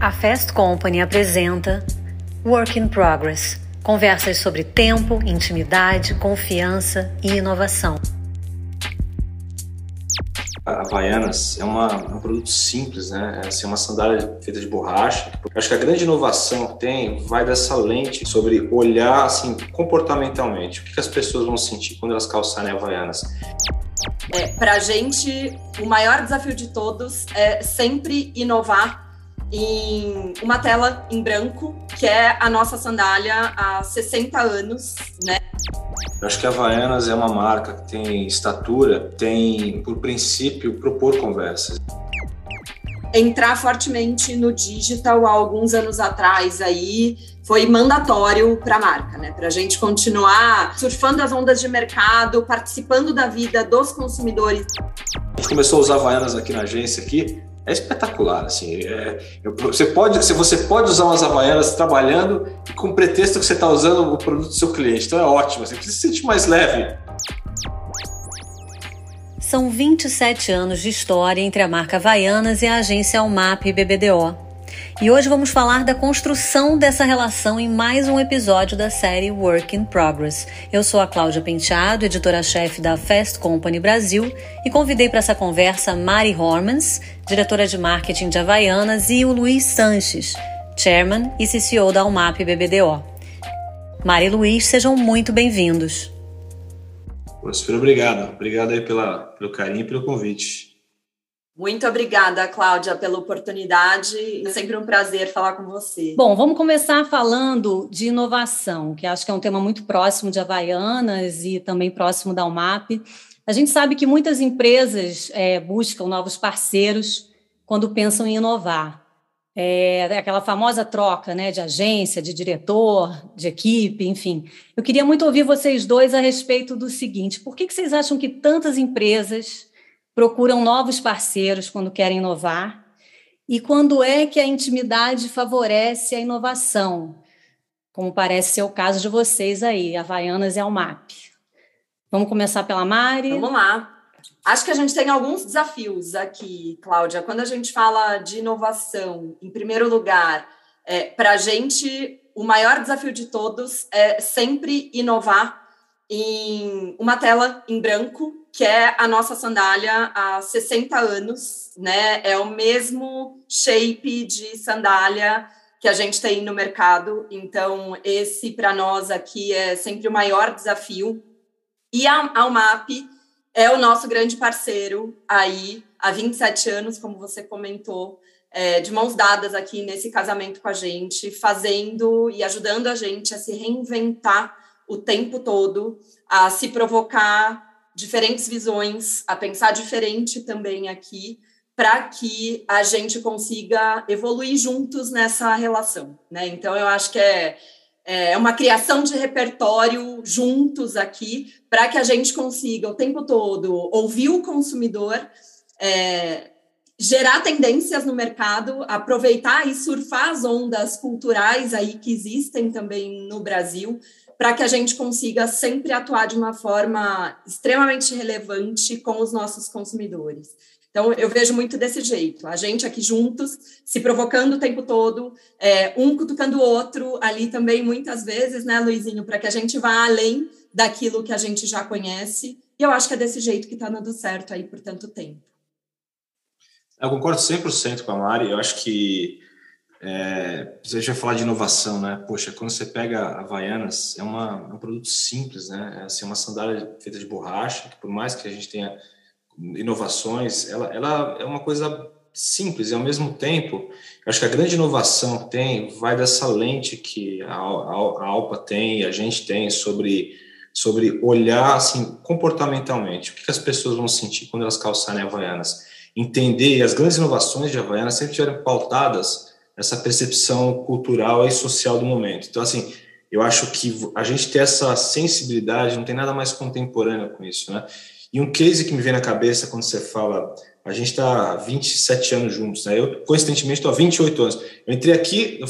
A Fast Company apresenta Work in Progress conversas sobre tempo, intimidade, confiança e inovação. A Havaianas é, uma, é um produto simples, né? É assim, uma sandália feita de borracha. Eu acho que a grande inovação que tem vai dessa lente sobre olhar assim comportamentalmente. O que, que as pessoas vão sentir quando elas calçarem Havaianas? É, Para a gente, o maior desafio de todos é sempre inovar em uma tela em branco, que é a nossa sandália há 60 anos, né? Eu acho que a Havaianas é uma marca que tem estatura, tem por princípio propor conversas. Entrar fortemente no digital há alguns anos atrás aí foi mandatório para a marca, né? Para a gente continuar surfando as ondas de mercado, participando da vida dos consumidores. A gente começou a usar Havaianas aqui na agência aqui é espetacular, assim. É, você, pode, você pode usar umas havaianas trabalhando com pretexto que você está usando o produto do seu cliente. Então é ótimo, assim, você se sente mais leve. São 27 anos de história entre a marca Havaianas e a agência Almap BBDO. E hoje vamos falar da construção dessa relação em mais um episódio da série Work in Progress. Eu sou a Cláudia Penteado, editora-chefe da Fast Company Brasil, e convidei para essa conversa Mari Hormans, diretora de marketing de Havaianas, e o Luiz Sanches, chairman e CCO da UMAP BBDO. Mari e Luiz, sejam muito bem-vindos. Super obrigado. Obrigado aí pela, pelo carinho e pelo convite. Muito obrigada, Cláudia, pela oportunidade. É sempre um prazer falar com você. Bom, vamos começar falando de inovação, que acho que é um tema muito próximo de Havaianas e também próximo da UMAP. A gente sabe que muitas empresas é, buscam novos parceiros quando pensam em inovar. É, é aquela famosa troca né, de agência, de diretor, de equipe, enfim. Eu queria muito ouvir vocês dois a respeito do seguinte: por que, que vocês acham que tantas empresas procuram novos parceiros quando querem inovar e quando é que a intimidade favorece a inovação, como parece ser o caso de vocês aí, Havaianas e Almap. Vamos começar pela Mari? Vamos lá. Acho que a gente tem alguns desafios aqui, Cláudia. Quando a gente fala de inovação, em primeiro lugar, é, para a gente, o maior desafio de todos é sempre inovar em uma tela em branco que é a nossa sandália há 60 anos, né? É o mesmo shape de sandália que a gente tem no mercado. Então, esse para nós aqui é sempre o maior desafio. E a Almap é o nosso grande parceiro aí há 27 anos, como você comentou, é, de mãos dadas aqui nesse casamento com a gente, fazendo e ajudando a gente a se reinventar o tempo todo, a se provocar diferentes visões, a pensar diferente também aqui, para que a gente consiga evoluir juntos nessa relação, né? Então eu acho que é, é uma criação de repertório juntos aqui para que a gente consiga o tempo todo ouvir o consumidor, é, gerar tendências no mercado, aproveitar e surfar as ondas culturais aí que existem também no Brasil, para que a gente consiga sempre atuar de uma forma extremamente relevante com os nossos consumidores. Então, eu vejo muito desse jeito, a gente aqui juntos, se provocando o tempo todo, é, um cutucando o outro ali também, muitas vezes, né, Luizinho, para que a gente vá além daquilo que a gente já conhece. E eu acho que é desse jeito que está dando certo aí por tanto tempo. Eu concordo 100% com a Mari. Eu acho que é, gente vai falar de inovação, né? Poxa, quando você pega a Havaianas, é, uma, é um produto simples, né? É assim, uma sandália feita de borracha, que por mais que a gente tenha inovações, ela, ela é uma coisa simples e ao mesmo tempo, acho que a grande inovação que tem vai dessa lente que a, a, a Alpa tem a gente tem sobre, sobre olhar assim comportamentalmente, o que, que as pessoas vão sentir quando elas calçarem Havaianas. Entender, e as grandes inovações de Havaianas sempre tiveram pautadas essa percepção cultural e social do momento. Então, assim, eu acho que a gente ter essa sensibilidade não tem nada mais contemporâneo com isso, né? E um case que me vem na cabeça quando você fala, a gente está há 27 anos juntos, né? Eu, coincidentemente, estou há 28 anos. Eu entrei aqui, eu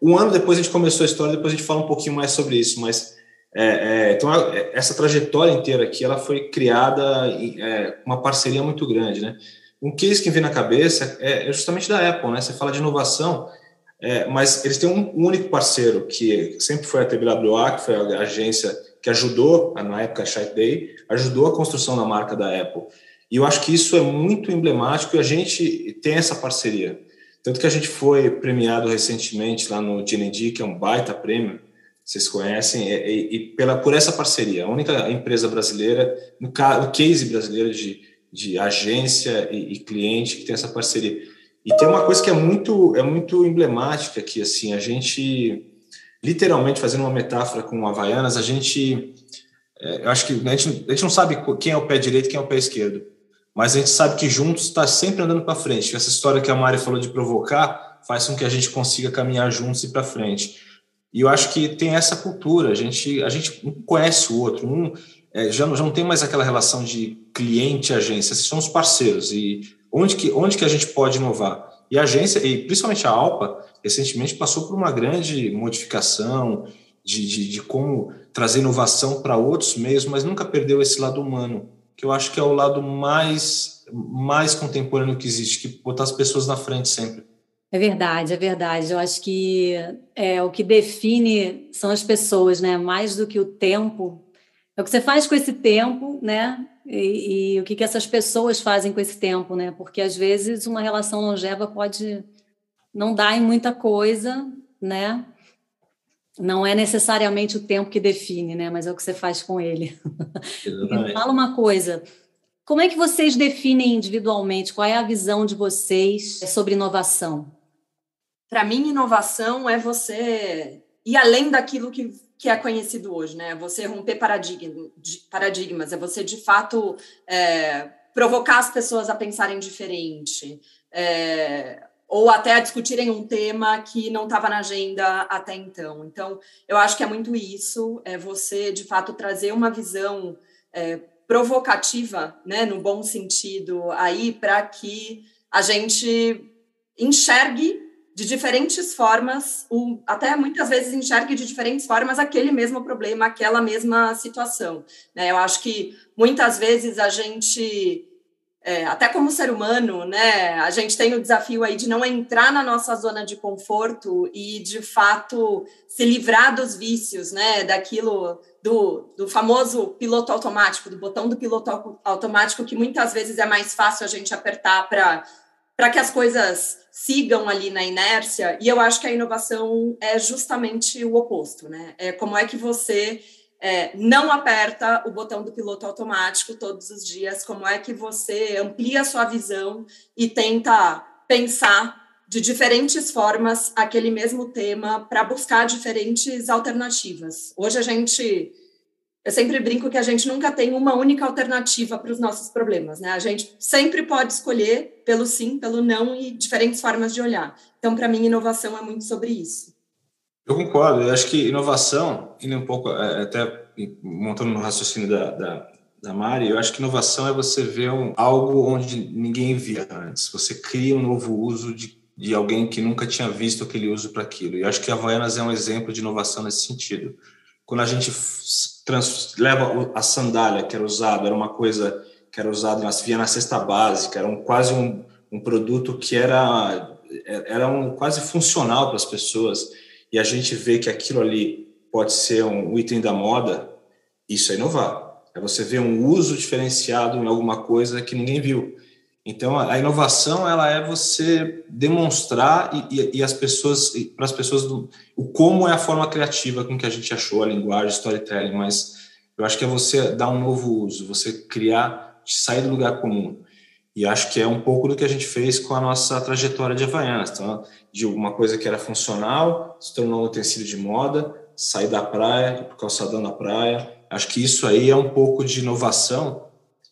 um ano depois a gente começou a história, depois a gente fala um pouquinho mais sobre isso, mas é, é, então essa trajetória inteira aqui, ela foi criada é, uma parceria muito grande, né? Um case que vem na cabeça é, é justamente da Apple, né? Você fala de inovação, é, mas eles têm um único parceiro que sempre foi a TBWA, que foi a agência que ajudou, na época, a Shite Day, ajudou a construção da marca da Apple. E eu acho que isso é muito emblemático e a gente tem essa parceria. Tanto que a gente foi premiado recentemente lá no GND, que é um baita prêmio, vocês conhecem, e, e, pela, por essa parceria. A única empresa brasileira, no, no case brasileiro de, de agência e, e, cliente que tem essa parceria. E tem uma coisa que é muito, é muito emblemática aqui, assim, a gente, literalmente, fazendo uma metáfora com o Havaianas, a gente, é, eu acho que a gente, a gente não sabe quem é o pé direito quem é o pé esquerdo, mas a gente sabe que juntos está sempre andando para frente. Essa história que a Mari falou de provocar faz com que a gente consiga caminhar juntos e para frente. E eu acho que tem essa cultura, a gente, a gente conhece o outro, um é, já, já não tem mais aquela relação de cliente-agência, são os parceiros, e onde que, onde que a gente pode inovar? E a agência, e principalmente a Alpa, recentemente passou por uma grande modificação de, de, de como trazer inovação para outros meios, mas nunca perdeu esse lado humano, que eu acho que é o lado mais, mais contemporâneo que existe, que botar as pessoas na frente sempre. É verdade, é verdade. Eu acho que é, o que define são as pessoas, né? Mais do que o tempo. É o que você faz com esse tempo, né? E, e o que, que essas pessoas fazem com esse tempo, né? Porque às vezes uma relação longeva pode não dar em muita coisa, né? Não é necessariamente o tempo que define, né? Mas é o que você faz com ele. Fala uma coisa. Como é que vocês definem individualmente? Qual é a visão de vocês sobre inovação? Para mim, inovação é você ir além daquilo que, que é conhecido hoje, né? Você romper paradigma, paradigmas, é você de fato é, provocar as pessoas a pensarem diferente, é, ou até a discutirem um tema que não estava na agenda até então. Então, eu acho que é muito isso, é você de fato trazer uma visão é, provocativa, né, no bom sentido, aí para que a gente enxergue de diferentes formas, até muitas vezes enxergue de diferentes formas aquele mesmo problema, aquela mesma situação. Né? Eu acho que muitas vezes a gente, é, até como ser humano, né, a gente tem o desafio aí de não entrar na nossa zona de conforto e, de fato, se livrar dos vícios, né, daquilo, do, do famoso piloto automático, do botão do piloto automático, que muitas vezes é mais fácil a gente apertar para que as coisas sigam ali na inércia, e eu acho que a inovação é justamente o oposto, né? É como é que você é, não aperta o botão do piloto automático todos os dias, como é que você amplia a sua visão e tenta pensar de diferentes formas aquele mesmo tema para buscar diferentes alternativas. Hoje a gente eu sempre brinco que a gente nunca tem uma única alternativa para os nossos problemas, né? A gente sempre pode escolher pelo sim, pelo não e diferentes formas de olhar. Então, para mim, inovação é muito sobre isso. Eu concordo. Eu acho que inovação, indo um pouco, é, até montando no raciocínio da, da, da Mari, eu acho que inovação é você ver um, algo onde ninguém via antes. Você cria um novo uso de, de alguém que nunca tinha visto aquele uso para aquilo. E acho que a Havaianas é um exemplo de inovação nesse sentido. Quando a gente trans, leva a sandália que era usada, era uma coisa que era usada, nas, via na cesta básica, era um, quase um, um produto que era, era um, quase funcional para as pessoas, e a gente vê que aquilo ali pode ser um item da moda, isso é inovar. É você ver um uso diferenciado em alguma coisa que ninguém viu. Então, a inovação ela é você demonstrar e, e, e as pessoas, para as pessoas, do, o como é a forma criativa com que a gente achou a linguagem, storytelling, mas eu acho que é você dar um novo uso, você criar, sair do lugar comum. E acho que é um pouco do que a gente fez com a nossa trajetória de Havaianas. Então, de uma coisa que era funcional, se tornou um utensílio de moda, sair da praia, ir para o calçadão da praia. Acho que isso aí é um pouco de inovação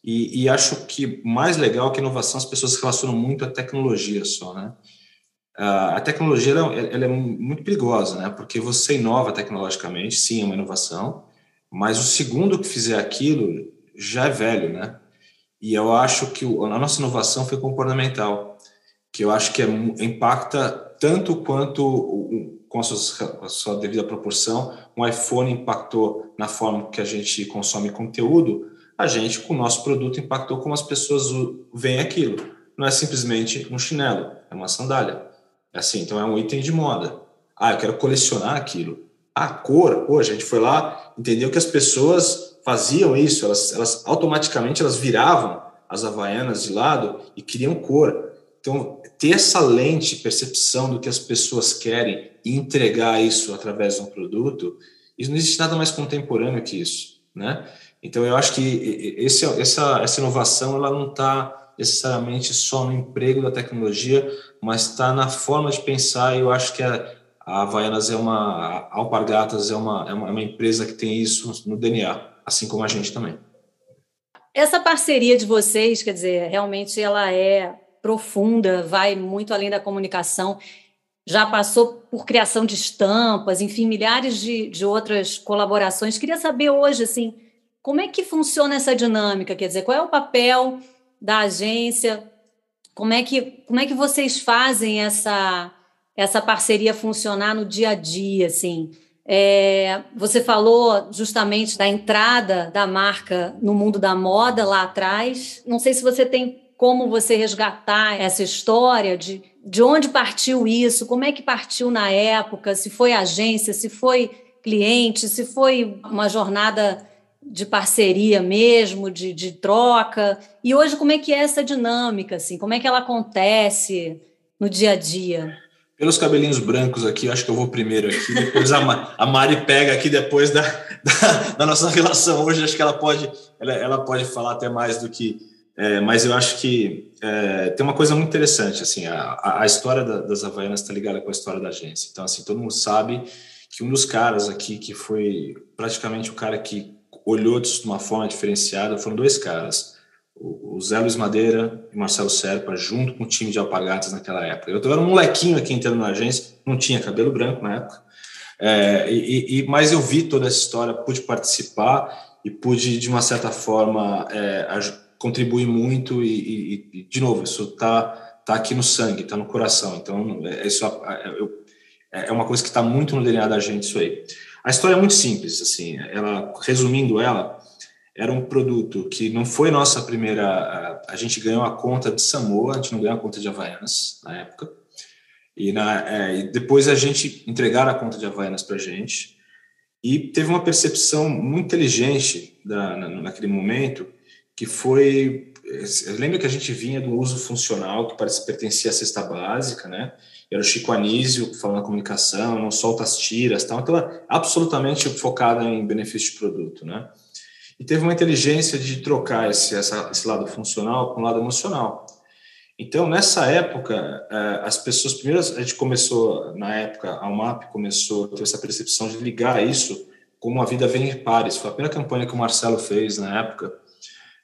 e, e, acho que mais legal que inovação as pessoas relacionam muito à tecnologia só, né? A tecnologia ela, ela é muito perigosa, né? Porque você inova tecnologicamente, sim, é uma inovação, mas o segundo que fizer aquilo já é velho, né? E eu acho que a nossa inovação foi comportamental, que eu acho que é, impacta tanto quanto com a sua, a sua devida proporção, um iPhone impactou na forma que a gente consome conteúdo, a gente, com o nosso produto, impactou como as pessoas veem aquilo. não é simplesmente um chinelo, é uma sandália. É assim, então é um item de moda. Ah, eu quero colecionar aquilo. A cor, pô, a gente foi lá, entendeu que as pessoas faziam isso, elas, elas automaticamente elas viravam as havaianas de lado e queriam cor. Então, ter essa lente, percepção do que as pessoas querem e entregar isso através de um produto, isso não existe nada mais contemporâneo que isso, né? Então, eu acho que esse, essa, essa inovação ela não está necessariamente só no emprego da tecnologia, mas está na forma de pensar. E eu acho que a, a Havaianas é uma, a Alpargatas é uma, é uma, é uma empresa que tem isso no DNA, assim como a gente também. Essa parceria de vocês, quer dizer, realmente ela é profunda, vai muito além da comunicação. Já passou por criação de estampas, enfim, milhares de, de outras colaborações. Queria saber hoje, assim, como é que funciona essa dinâmica? Quer dizer, qual é o papel da agência? Como é que, como é que vocês fazem essa, essa parceria funcionar no dia a dia, assim? É, você falou justamente da entrada da marca no mundo da moda lá atrás. Não sei se você tem como você resgatar essa história de, de onde partiu isso, como é que partiu na época, se foi agência, se foi cliente, se foi uma jornada de parceria mesmo, de, de troca. E hoje, como é que é essa dinâmica? Assim? Como é que ela acontece no dia a dia? pelos cabelinhos brancos aqui, acho que eu vou primeiro aqui, depois a, a Mari pega aqui depois da, da, da, nossa relação hoje, acho que ela pode, ela, ela pode falar até mais do que, é, mas eu acho que é, tem uma coisa muito interessante, assim, a, a história da, das Havaianas está ligada com a história da agência, então, assim, todo mundo sabe que um dos caras aqui, que foi praticamente o cara que olhou de uma forma diferenciada, foram dois caras, o Zé Luiz Madeira e Marcelo Serpa, junto com o time de alpargatas naquela época. Eu era um molequinho aqui entrando na agência, não tinha cabelo branco na época, é, e, e, mas eu vi toda essa história, pude participar e pude, de uma certa forma, é, contribuir muito. E, e, de novo, isso está tá aqui no sangue, está no coração. Então, é, isso é, é uma coisa que está muito no DNA da gente, isso aí. A história é muito simples, assim, ela, resumindo ela, era um produto que não foi nossa primeira. A, a, gente ganhou a conta de Samoa, a gente não ganhou a conta de Havaianas na época. E, na, é, e depois a gente entregaram a conta de Havaianas para a gente. E teve uma percepção muito inteligente da, na, naquele momento, que foi. Lembra que a gente vinha do uso funcional, que parece, pertencia à cesta básica, né? Era o Chico Anísio falando comunicação, não solta as tiras, tal. Então, absolutamente focada em benefício de produto, né? e teve uma inteligência de trocar esse, essa, esse lado funcional com o lado emocional. Então, nessa época, é, as pessoas, primeiro, a gente começou, na época, a UMAP começou a ter essa percepção de ligar isso como a vida vem em pares. Foi a primeira campanha que o Marcelo fez na época,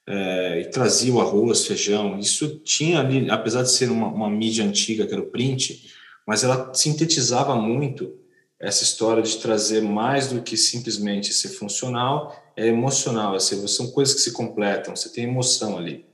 é, e trazia o arroz, feijão. Isso tinha ali, apesar de ser uma, uma mídia antiga, que era o print, mas ela sintetizava muito essa história de trazer mais do que simplesmente ser funcional é emocional, assim, são coisas que se completam, você tem emoção ali.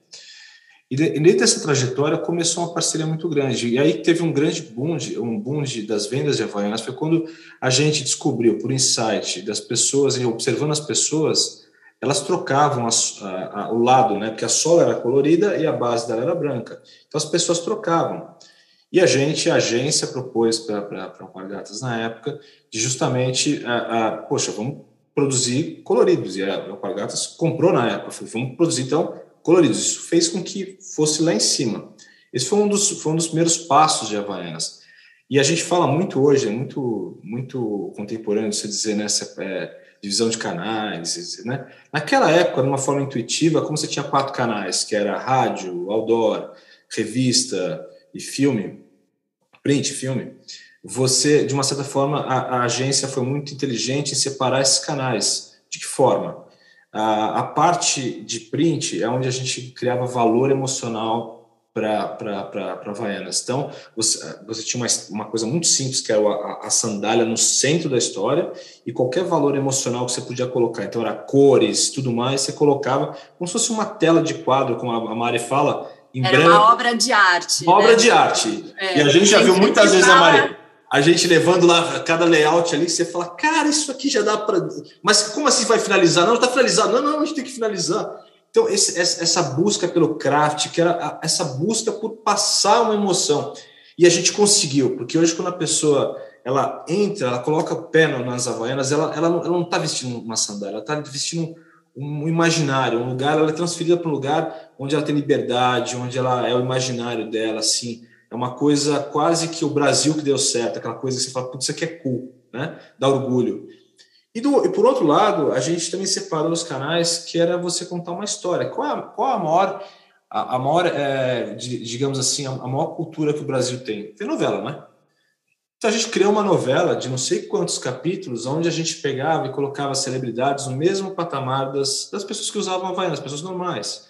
E dentro dessa trajetória começou uma parceria muito grande. E aí teve um grande boom, de, um boom de, das vendas de Havaianas, foi quando a gente descobriu, por insight das pessoas, e observando as pessoas, elas trocavam a, a, o lado, né? Porque a sola era colorida e a base dela era branca. Então as pessoas trocavam. E a gente, a agência, propôs para o Alpargatas na época, de justamente, a, a, poxa, vamos produzir coloridos. E a Alpargatas comprou na época, falou, vamos produzir então coloridos. Isso fez com que fosse lá em cima. Esse foi um dos, foi um dos primeiros passos de Havaianas. E a gente fala muito hoje, é muito, muito contemporâneo você dizer nessa é, divisão de canais. Né? Naquela época, de uma forma intuitiva, como você tinha quatro canais, que era rádio, outdoor, revista e filme, print, filme, você, de uma certa forma, a, a, agência foi muito inteligente em separar esses canais. De que forma? A, a parte de print é onde a gente criava valor emocional para Havaianas. Então, você, você tinha uma, uma, coisa muito simples, que era a, a, sandália no centro da história, e qualquer valor emocional que você podia colocar. Então, era cores, tudo mais, você colocava como se fosse uma tela de quadro, como a Mari fala, em Era branco. uma obra de arte. Uma né? obra de arte. É, e a gente já viu muitas vezes, a Mari? a gente levando lá cada layout ali, você fala, cara, isso aqui já dá para. Mas como assim vai finalizar? Não, está finalizado. Não, não, a gente tem que finalizar. Então, esse, essa busca pelo craft, que era essa busca por passar uma emoção. E a gente conseguiu, porque hoje, quando a pessoa ela entra, ela coloca o pé nas havaianas, ela, ela, ela não está vestindo uma sandália, ela está vestindo um imaginário, um lugar, ela é transferida para um lugar onde ela tem liberdade, onde ela é o imaginário dela, assim. É uma coisa quase que o Brasil que deu certo, aquela coisa que você fala, putz, isso aqui é cool, né? Dá orgulho. E, do, e por outro lado, a gente também separou os canais que era você contar uma história. Qual é qual é a maior, a, a maior é, digamos assim, a, a maior cultura que o Brasil tem? Tem novela, né? Então a gente criou uma novela de não sei quantos capítulos, onde a gente pegava e colocava celebridades no mesmo patamar das, das pessoas que usavam Havaianas, pessoas normais.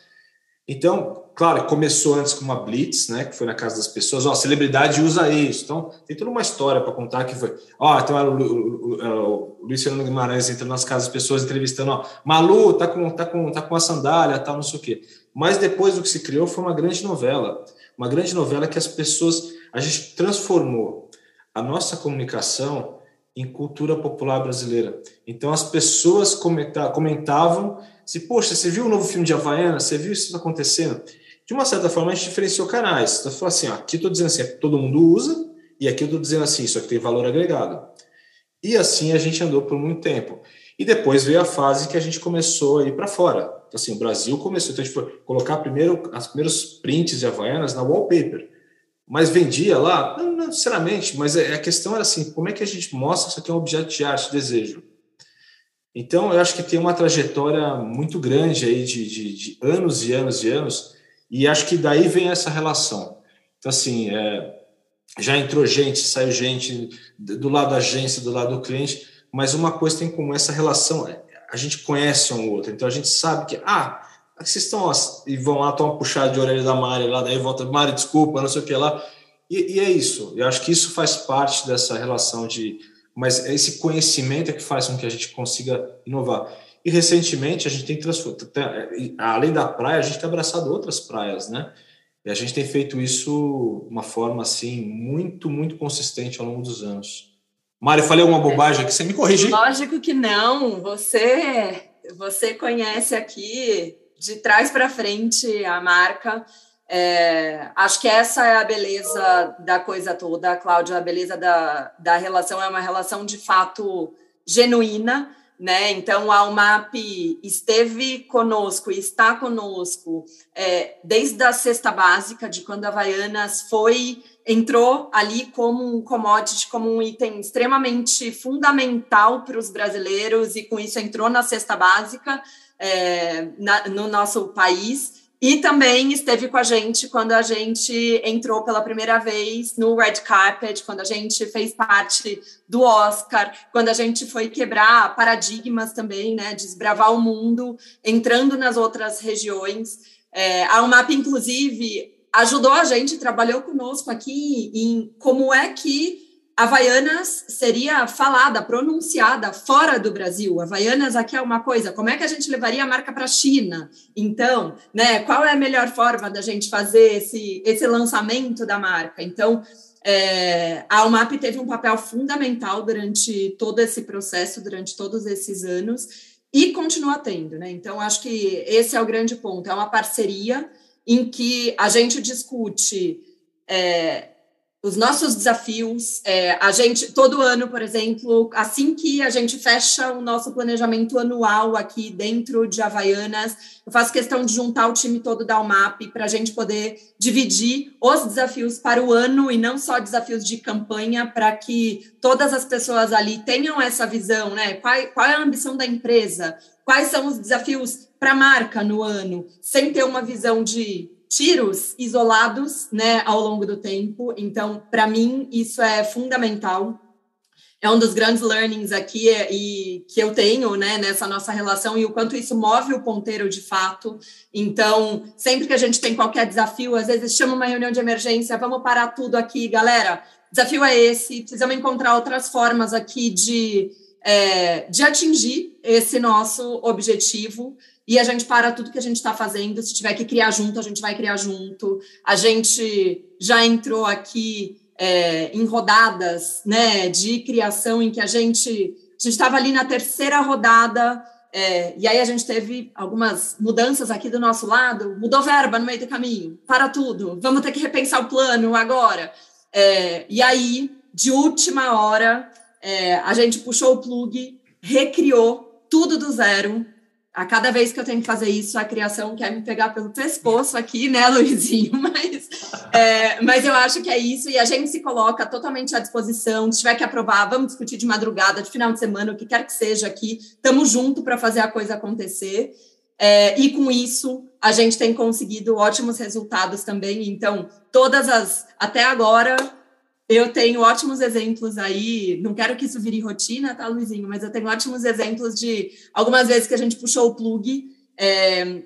Então, claro, começou antes com uma blitz, né, que foi na casa das pessoas, ó, celebridade usa isso. Então, tem toda uma história para contar que foi, ó, então era o, o, o, o Luiz Fernando Guimarães entrando nas casas das pessoas entrevistando, ó, Malu tá com tá com tá com a sandália, tal, não sei o quê. Mas depois o que se criou foi uma grande novela, uma grande novela que as pessoas a gente transformou a nossa comunicação em cultura popular brasileira. Então as pessoas comentavam se, poxa, você viu o novo filme de Havaiana? Você viu isso acontecendo? De uma certa forma, a gente diferenciou canais. Então, falou assim: ó, aqui estou dizendo assim, todo mundo usa, e aqui eu estou dizendo assim, isso aqui tem valor agregado. E assim a gente andou por muito tempo. E depois veio a fase que a gente começou a ir para fora. Então, assim, o Brasil começou, então a gente foi colocar primeiro as primeiros prints de Havaianas na wallpaper mas vendia lá? Não, não sinceramente, mas é, a questão era assim: como é que a gente mostra que isso aqui é um objeto de arte, de desejo? Então, eu acho que tem uma trajetória muito grande aí de, de, de anos e anos e anos, e acho que daí vem essa relação. Então, assim, é, já entrou gente, saiu gente do lado da agência, do lado do cliente, mas uma coisa tem como essa relação, é, a gente conhece um outro, então a gente sabe que, ah, vocês estão e vão lá, tomar puxada de orelha da Mari lá, daí volta, Mari, desculpa, não sei o que lá. E, e, é isso. Eu acho que isso faz parte dessa relação de. Mas esse conhecimento é que faz com que a gente consiga inovar. E recentemente a gente tem além da praia, a gente tem abraçado outras praias, né? E a gente tem feito isso de uma forma assim muito, muito consistente ao longo dos anos. Mário, falei uma bobagem aqui, você me corrige. Lógico que não. Você, você conhece aqui de trás para frente a marca. É, acho que essa é a beleza da coisa toda, Cláudia. A beleza da, da relação é uma relação de fato genuína, né? Então a UMAP esteve conosco e está conosco é, desde a cesta básica, de quando a Havaianas foi entrou ali como um commodity, como um item extremamente fundamental para os brasileiros e com isso entrou na cesta básica é, na, no nosso país. E também esteve com a gente quando a gente entrou pela primeira vez no red carpet, quando a gente fez parte do Oscar, quando a gente foi quebrar paradigmas também, né, desbravar o mundo, entrando nas outras regiões. É, a UMAP, inclusive, ajudou a gente, trabalhou conosco aqui em como é que Havaianas seria falada, pronunciada fora do Brasil. Havaianas aqui é uma coisa, como é que a gente levaria a marca para a China? Então, né, qual é a melhor forma da gente fazer esse, esse lançamento da marca? Então, é, a UMAP teve um papel fundamental durante todo esse processo, durante todos esses anos, e continua tendo, né? Então, acho que esse é o grande ponto, é uma parceria em que a gente discute. É, os nossos desafios. É, a gente, todo ano, por exemplo, assim que a gente fecha o nosso planejamento anual aqui dentro de Havaianas, eu faço questão de juntar o time todo da UMAP para a gente poder dividir os desafios para o ano e não só desafios de campanha, para que todas as pessoas ali tenham essa visão, né? Qual, qual é a ambição da empresa? Quais são os desafios para a marca no ano, sem ter uma visão de tiros isolados, né, ao longo do tempo. Então, para mim, isso é fundamental. É um dos grandes learnings aqui e que eu tenho, né, nessa nossa relação e o quanto isso move o ponteiro de fato. Então, sempre que a gente tem qualquer desafio, às vezes chama uma reunião de emergência, vamos parar tudo aqui, galera. Desafio é esse. Precisamos encontrar outras formas aqui de é, de atingir esse nosso objetivo e a gente para tudo que a gente está fazendo. Se tiver que criar junto, a gente vai criar junto. A gente já entrou aqui é, em rodadas né, de criação em que a gente a estava ali na terceira rodada É, e aí a gente teve algumas mudanças aqui do nosso lado, mudou verba no meio do caminho, para tudo, vamos ter que repensar o plano agora. É, e aí, de última hora, é, a gente puxou o plug, recriou tudo do zero, a cada vez que eu tenho que fazer isso, a criação quer me pegar pelo pescoço aqui, né, Luizinho? Mas, é, mas eu acho que é isso, e a gente se coloca totalmente à disposição. Se tiver que aprovar, vamos discutir de madrugada, de final de semana, o que quer que seja aqui. Estamos juntos para fazer a coisa acontecer. É, e com isso, a gente tem conseguido ótimos resultados também. Então, todas as. Até agora, eu tenho ótimos exemplos aí, não quero que isso vire rotina, tá, Luizinho? Mas eu tenho ótimos exemplos de algumas vezes que a gente puxou o plug é,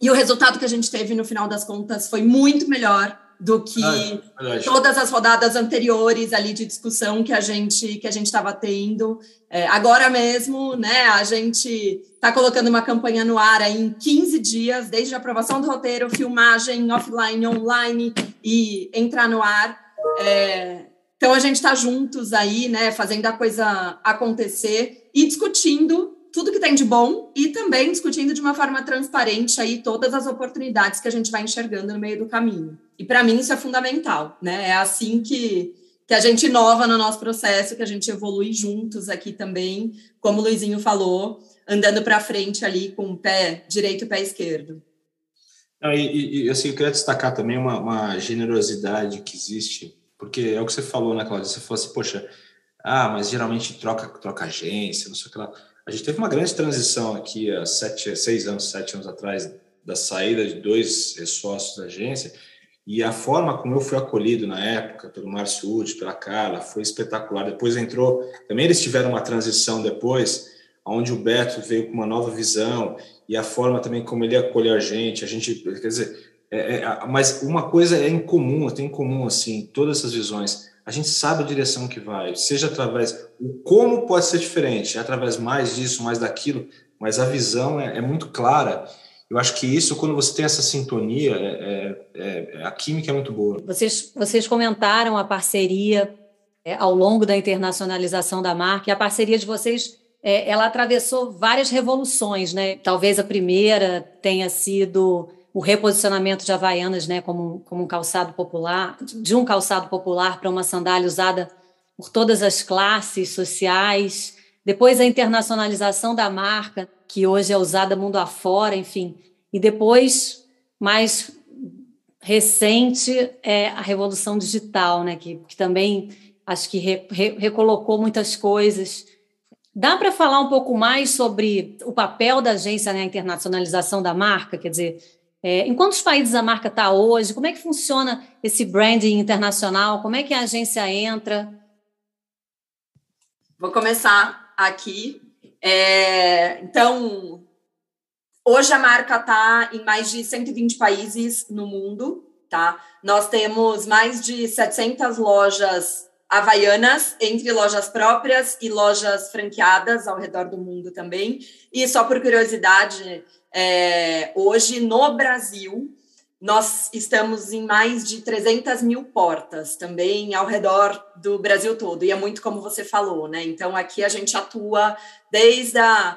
e o resultado que a gente teve no final das contas foi muito melhor do que todas as rodadas anteriores ali de discussão que a gente que a gente estava tendo. É, agora mesmo, né, a gente está colocando uma campanha no ar aí em 15 dias, desde a aprovação do roteiro, filmagem offline, online e entrar no ar. É, então a gente está juntos aí, né, fazendo a coisa acontecer e discutindo tudo que tem de bom e também discutindo de uma forma transparente aí todas as oportunidades que a gente vai enxergando no meio do caminho. E para mim isso é fundamental, né? É assim que, que a gente inova no nosso processo, que a gente evolui juntos aqui também, como o Luizinho falou, andando para frente ali com o pé direito e pé esquerdo. E, e, assim, eu queria destacar também uma, uma, generosidade que existe, porque é o que você falou, né, Cláudia? Você falou assim, poxa, ah, mas geralmente troca, troca agência, não sei o que lá. A gente teve uma grande transição aqui há sete, seis anos, sete anos atrás, da saída de dois sócios da agência, e a forma como eu fui acolhido na época, pelo Márcio Uti, pela Carla, foi espetacular. Depois entrou, também eles tiveram uma transição depois, onde o Beto veio com uma nova visão, e a forma também como ele acolheu a gente, a gente, quer dizer, é, é, mas uma coisa é incomum, tem em comum, assim, todas essas visões, a gente sabe a direção que vai, seja através, o como pode ser diferente, é através mais disso, mais daquilo, mas a visão é, é muito clara, eu acho que isso, quando você tem essa sintonia, é, é, é a química é muito boa. Vocês, vocês comentaram a parceria ao longo da internacionalização da marca, e a parceria de vocês é, ela atravessou várias revoluções, né? Talvez a primeira tenha sido o reposicionamento de Havaianas, né, como, como um calçado popular, de um calçado popular para uma sandália usada por todas as classes sociais. Depois a internacionalização da marca, que hoje é usada mundo afora, enfim. E depois, mais recente, é a revolução digital, né, que, que também acho que re, re, recolocou muitas coisas Dá para falar um pouco mais sobre o papel da agência na internacionalização da marca? Quer dizer, é, em quantos países a marca está hoje? Como é que funciona esse branding internacional? Como é que a agência entra? Vou começar aqui. É, então, hoje a marca está em mais de 120 países no mundo, tá? Nós temos mais de 700 lojas Havaianas, entre lojas próprias e lojas franqueadas ao redor do mundo também. E só por curiosidade, é, hoje no Brasil, nós estamos em mais de 300 mil portas também ao redor do Brasil todo. E é muito como você falou, né? Então aqui a gente atua desde a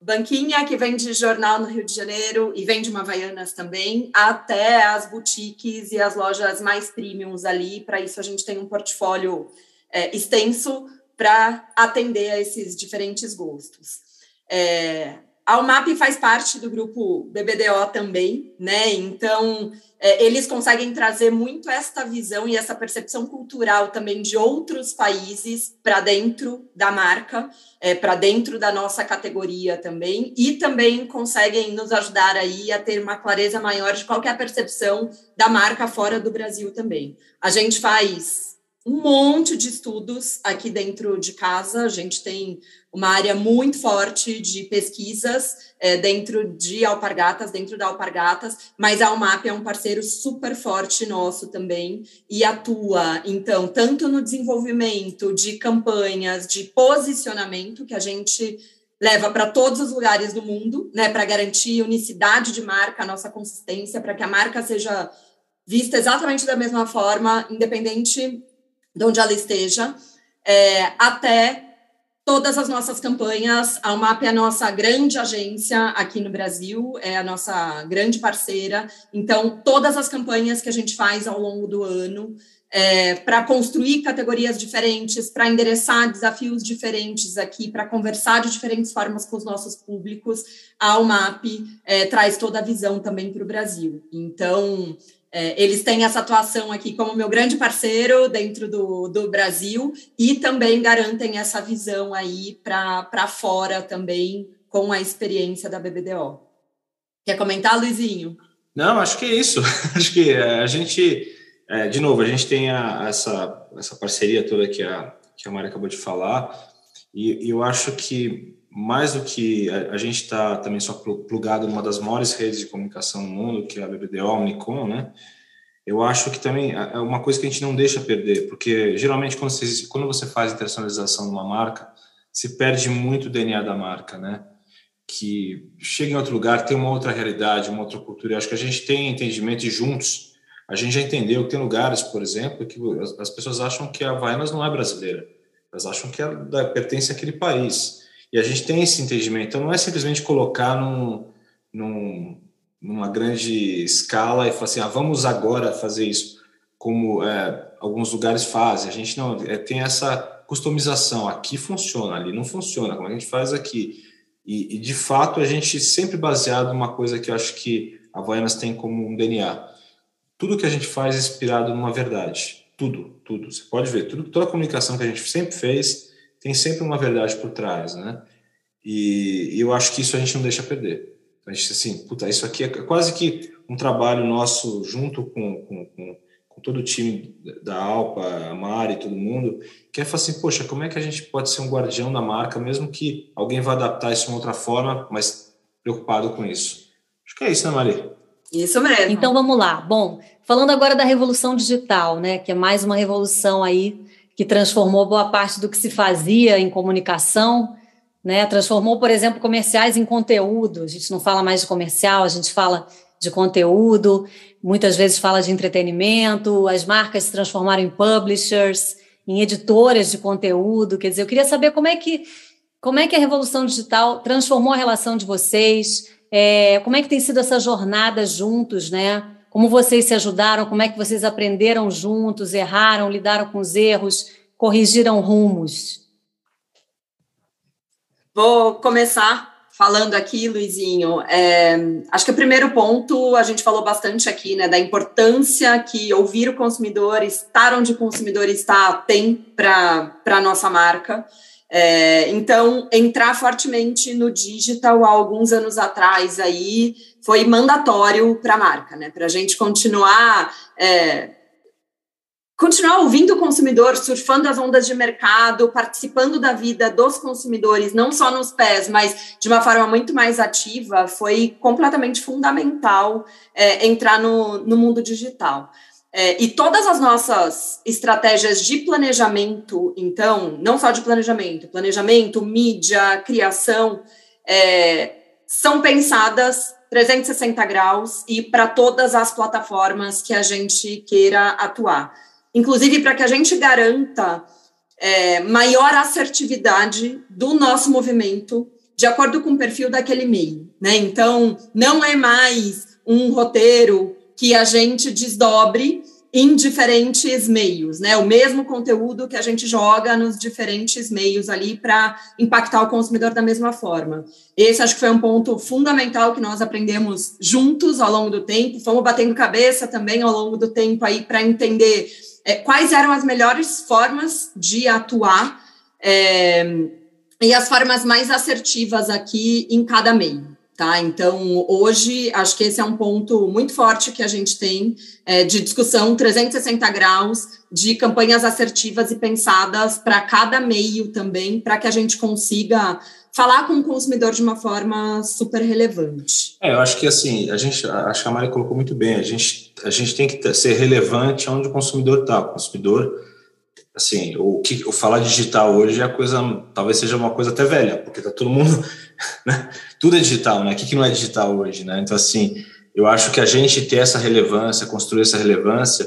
banquinha que vende jornal no Rio de Janeiro e vende uma Havaianas também, até as boutiques e as lojas mais premiums ali. Para isso, a gente tem um portfólio é, extenso para atender a esses diferentes gostos. É, a UMAP faz parte do grupo BBDO também, né? Então, eles conseguem trazer muito esta visão e essa percepção cultural também de outros países para dentro da marca, é, para dentro da nossa categoria também, e também conseguem nos ajudar aí a ter uma clareza maior de qual é a percepção da marca fora do Brasil também. A gente faz um monte de estudos aqui dentro de casa. A gente tem uma área muito forte de pesquisas é, dentro de Alpargatas, dentro da Alpargatas, mas a UMAP é um parceiro super forte nosso também e atua, então, tanto no desenvolvimento de campanhas de posicionamento que a gente leva para todos os lugares do mundo, né, para garantir unicidade de marca, nossa consistência, para que a marca seja vista exatamente da mesma forma, independente de onde ela esteja, é, até todas as nossas campanhas. A UMAP é a nossa grande agência aqui no Brasil, é a nossa grande parceira. Então, todas as campanhas que a gente faz ao longo do ano é, para construir categorias diferentes, para endereçar desafios diferentes aqui, para conversar de diferentes formas com os nossos públicos, a UMAP é, traz toda a visão também para o Brasil. Então, é, eles têm essa atuação aqui como meu grande parceiro dentro do, do Brasil e também garantem essa visão aí para fora também com a experiência da BBDO. Quer comentar, Luizinho? Não, acho que é isso. acho que a gente é, de novo, a gente tem a, essa, essa parceria toda que a, que a Mari acabou de falar, e, e eu acho que mais do que a, a gente está também só plugado numa das maiores redes de comunicação no mundo, que é a BBDO, a Omnicom, né? Eu acho que também é, é uma coisa que a gente não deixa perder, porque geralmente quando você, quando você faz internacionalização de uma marca, se perde muito o DNA da marca, né? Que chega em outro lugar, tem uma outra realidade, uma outra cultura. Eu acho que a gente tem entendimento e juntos a gente já entendeu que tem lugares, por exemplo, que as pessoas acham que a Havaianas não é brasileira. Elas acham que ela pertence àquele país. E a gente tem esse entendimento. Então, não é simplesmente colocar num, num, numa grande escala e falar assim, ah, vamos agora fazer isso, como é, alguns lugares fazem. A gente não é, tem essa customização. Aqui funciona, ali não funciona. Como a gente faz aqui? E, e de fato, a gente sempre baseado numa coisa que eu acho que a Havaianas tem como um DNA tudo que a gente faz é inspirado numa verdade. Tudo, tudo. Você pode ver, tudo, toda a comunicação que a gente sempre fez tem sempre uma verdade por trás, né? E, e eu acho que isso a gente não deixa perder. A gente, assim, puta, isso aqui é quase que um trabalho nosso junto com, com, com, com todo o time da Alpa, a Mari, todo mundo, que é falar assim, poxa, como é que a gente pode ser um guardião da marca, mesmo que alguém vá adaptar isso de uma outra forma, mas preocupado com isso. Acho que é isso, né, Mari? Isso mesmo. Então vamos lá. Bom, falando agora da revolução digital, né, que é mais uma revolução aí que transformou boa parte do que se fazia em comunicação, né? Transformou, por exemplo, comerciais em conteúdo. A gente não fala mais de comercial, a gente fala de conteúdo, muitas vezes fala de entretenimento, as marcas se transformaram em publishers, em editoras de conteúdo. Quer dizer, eu queria saber como é que como é que a revolução digital transformou a relação de vocês, é, como é que tem sido essa jornada juntos, né? Como vocês se ajudaram, como é que vocês aprenderam juntos, erraram, lidaram com os erros, corrigiram rumos? Vou começar falando aqui, Luizinho. É, acho que o primeiro ponto, a gente falou bastante aqui, né, da importância que ouvir o consumidor, estar onde o consumidor está, tem para a nossa marca. É, então, entrar fortemente no digital há alguns anos atrás aí foi mandatório para a marca, né? Para a gente continuar é, continuar ouvindo o consumidor, surfando as ondas de mercado, participando da vida dos consumidores, não só nos pés, mas de uma forma muito mais ativa, foi completamente fundamental é, entrar no, no mundo digital. É, e todas as nossas estratégias de planejamento, então, não só de planejamento, planejamento, mídia, criação, é, são pensadas 360 graus e para todas as plataformas que a gente queira atuar. Inclusive para que a gente garanta é, maior assertividade do nosso movimento de acordo com o perfil daquele meio. Né? Então, não é mais um roteiro que a gente desdobre em diferentes meios, né? O mesmo conteúdo que a gente joga nos diferentes meios ali para impactar o consumidor da mesma forma. Esse acho que foi um ponto fundamental que nós aprendemos juntos ao longo do tempo, fomos batendo cabeça também ao longo do tempo aí para entender é, quais eram as melhores formas de atuar é, e as formas mais assertivas aqui em cada meio. Tá? Então, hoje, acho que esse é um ponto muito forte que a gente tem é, de discussão 360 graus, de campanhas assertivas e pensadas para cada meio também, para que a gente consiga falar com o consumidor de uma forma super relevante. É, eu acho que assim, a gente, a Mari colocou muito bem, a gente, a gente tem que ser relevante onde o consumidor está. O consumidor, assim, o que o falar digital hoje é a coisa, talvez seja uma coisa até velha, porque está todo mundo né? Tudo é digital, né? O que, que não é digital hoje, né? Então, assim, eu acho que a gente ter essa relevância, construir essa relevância,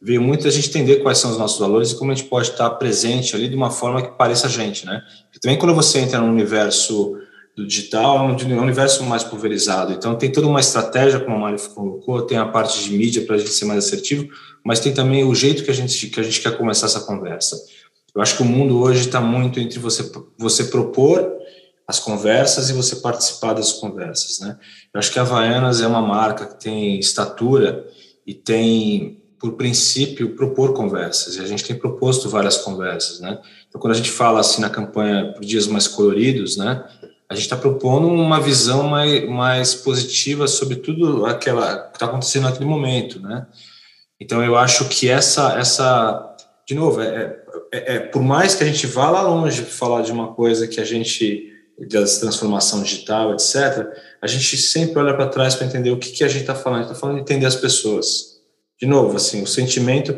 veio muito a gente entender quais são os nossos valores e como a gente pode estar presente ali de uma forma que pareça a gente, né? E também quando você entra no universo do digital, é um universo mais pulverizado. Então, tem toda uma estratégia, como a Mari colocou, tem a parte de mídia para a gente ser mais assertivo, mas tem também o jeito que a gente, que a gente quer começar essa conversa. Eu acho que o mundo hoje está muito entre você, você propor as conversas e você participar das conversas, né? Eu acho que a Havaianas é uma marca que tem estatura e tem, por princípio, propor conversas. E a gente tem proposto várias conversas, né? Então, quando a gente fala assim na campanha por dias mais coloridos, né? A gente está propondo uma visão mais, mais positiva sobre tudo aquela que está acontecendo naquele momento, né? Então, eu acho que essa, essa de novo, é, é, é, por mais que a gente vá lá longe falar de uma coisa que a gente da transformação digital, etc., a gente sempre olha para trás para entender o que, que a gente está falando. A gente está falando de entender as pessoas. De novo, assim, o sentimento,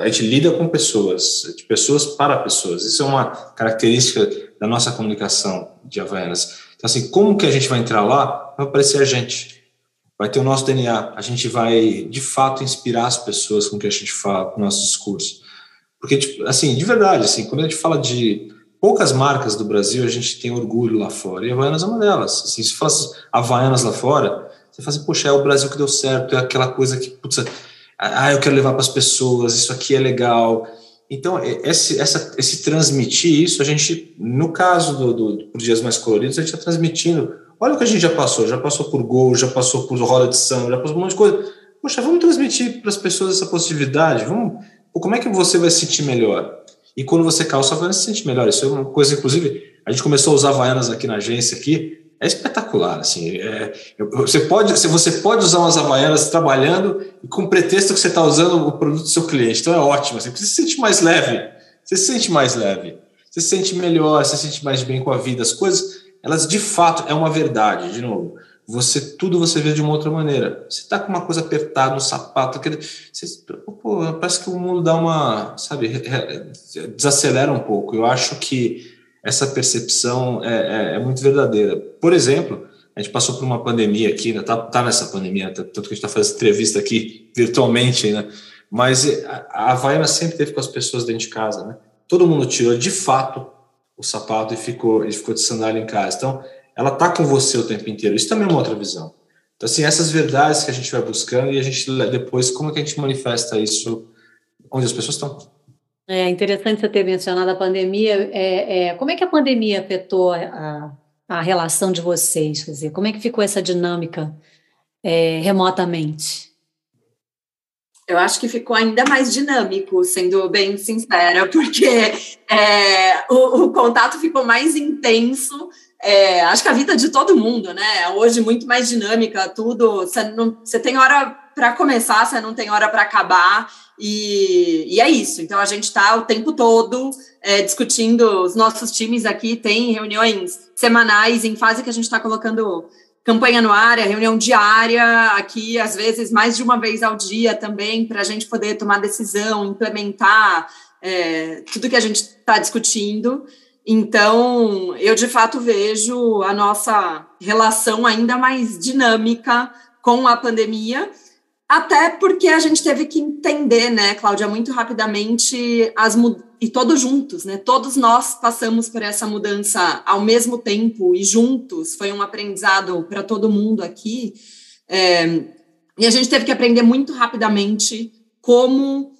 a gente lida com pessoas, de pessoas para pessoas. Isso é uma característica da nossa comunicação de Havaianas. Então, assim, como que a gente vai entrar lá? Vai aparecer a gente. Vai ter o nosso DNA. A gente vai, de fato, inspirar as pessoas com o que a gente fala, com o nosso discurso. Porque, tipo, assim, de verdade, assim, quando a gente fala de poucas marcas do Brasil a gente tem orgulho lá fora, e a Havaianas é uma delas. Assim, se fosse Havaianas lá fora, você fala assim, poxa, é o Brasil que deu certo, é aquela coisa que, putz, ah, eu quero levar para as pessoas, isso aqui é legal. Então, esse, essa, esse transmitir isso, a gente, no caso do, do, do Dias Mais Coloridos, a gente está transmitindo. Olha o que a gente já passou, já passou por gol, já passou por roda de samba, já passou por um monte de coisa. Poxa, vamos transmitir para as pessoas essa positividade, vamos... Como é que você vai se sentir melhor? E quando você calça Havaianas, se sente melhor. Isso é uma coisa, inclusive, a gente começou a usar Havaianas aqui na agência aqui, é espetacular, assim, é, você, pode, você pode usar umas Havaianas trabalhando e com pretexto que você está usando o produto do seu cliente, então é ótimo, assim, você se sente mais leve, você se sente mais leve, você se sente melhor, você se sente mais bem com a vida, as coisas, elas de fato, é uma verdade, de novo, você tudo você vê de uma outra maneira. Você está com uma coisa apertada no sapato, aquele, você, pô, parece que o mundo dá uma, sabe, desacelera um pouco. Eu acho que essa percepção é, é, é muito verdadeira. Por exemplo, a gente passou por uma pandemia aqui, né? tá, tá nessa pandemia, tá, tanto que a gente está fazendo entrevista aqui virtualmente, né? Mas a Havaiana sempre teve com as pessoas dentro de casa, né? Todo mundo tirou de fato o sapato e ficou, e ficou de sandália em casa. Então, ela está com você o tempo inteiro. Isso também é uma outra visão. Então, assim, essas verdades que a gente vai buscando e a gente depois, como é que a gente manifesta isso onde as pessoas estão? É interessante você ter mencionado a pandemia. É, é, como é que a pandemia afetou a, a relação de vocês? Quer dizer, como é que ficou essa dinâmica é, remotamente? Eu acho que ficou ainda mais dinâmico, sendo bem sincera, porque é, o, o, contato ficou mais intenso é, acho que a vida de todo mundo, né? É hoje muito mais dinâmica, tudo. Você, não, você tem hora para começar, você não tem hora para acabar, e, e, é isso. Então a gente está o tempo todo é, discutindo. Os nossos times aqui têm reuniões semanais em fase que a gente está colocando campanha no ar, é reunião diária, aqui às vezes mais de uma vez ao dia também, para a gente poder tomar decisão, implementar é, tudo que a gente está discutindo. Então, eu de fato vejo a nossa relação ainda mais dinâmica com a pandemia, até porque a gente teve que entender, né, Cláudia, muito rapidamente as e todos juntos, né? Todos nós passamos por essa mudança ao mesmo tempo e juntos. Foi um aprendizado para todo mundo aqui. É, e a gente teve que aprender muito rapidamente como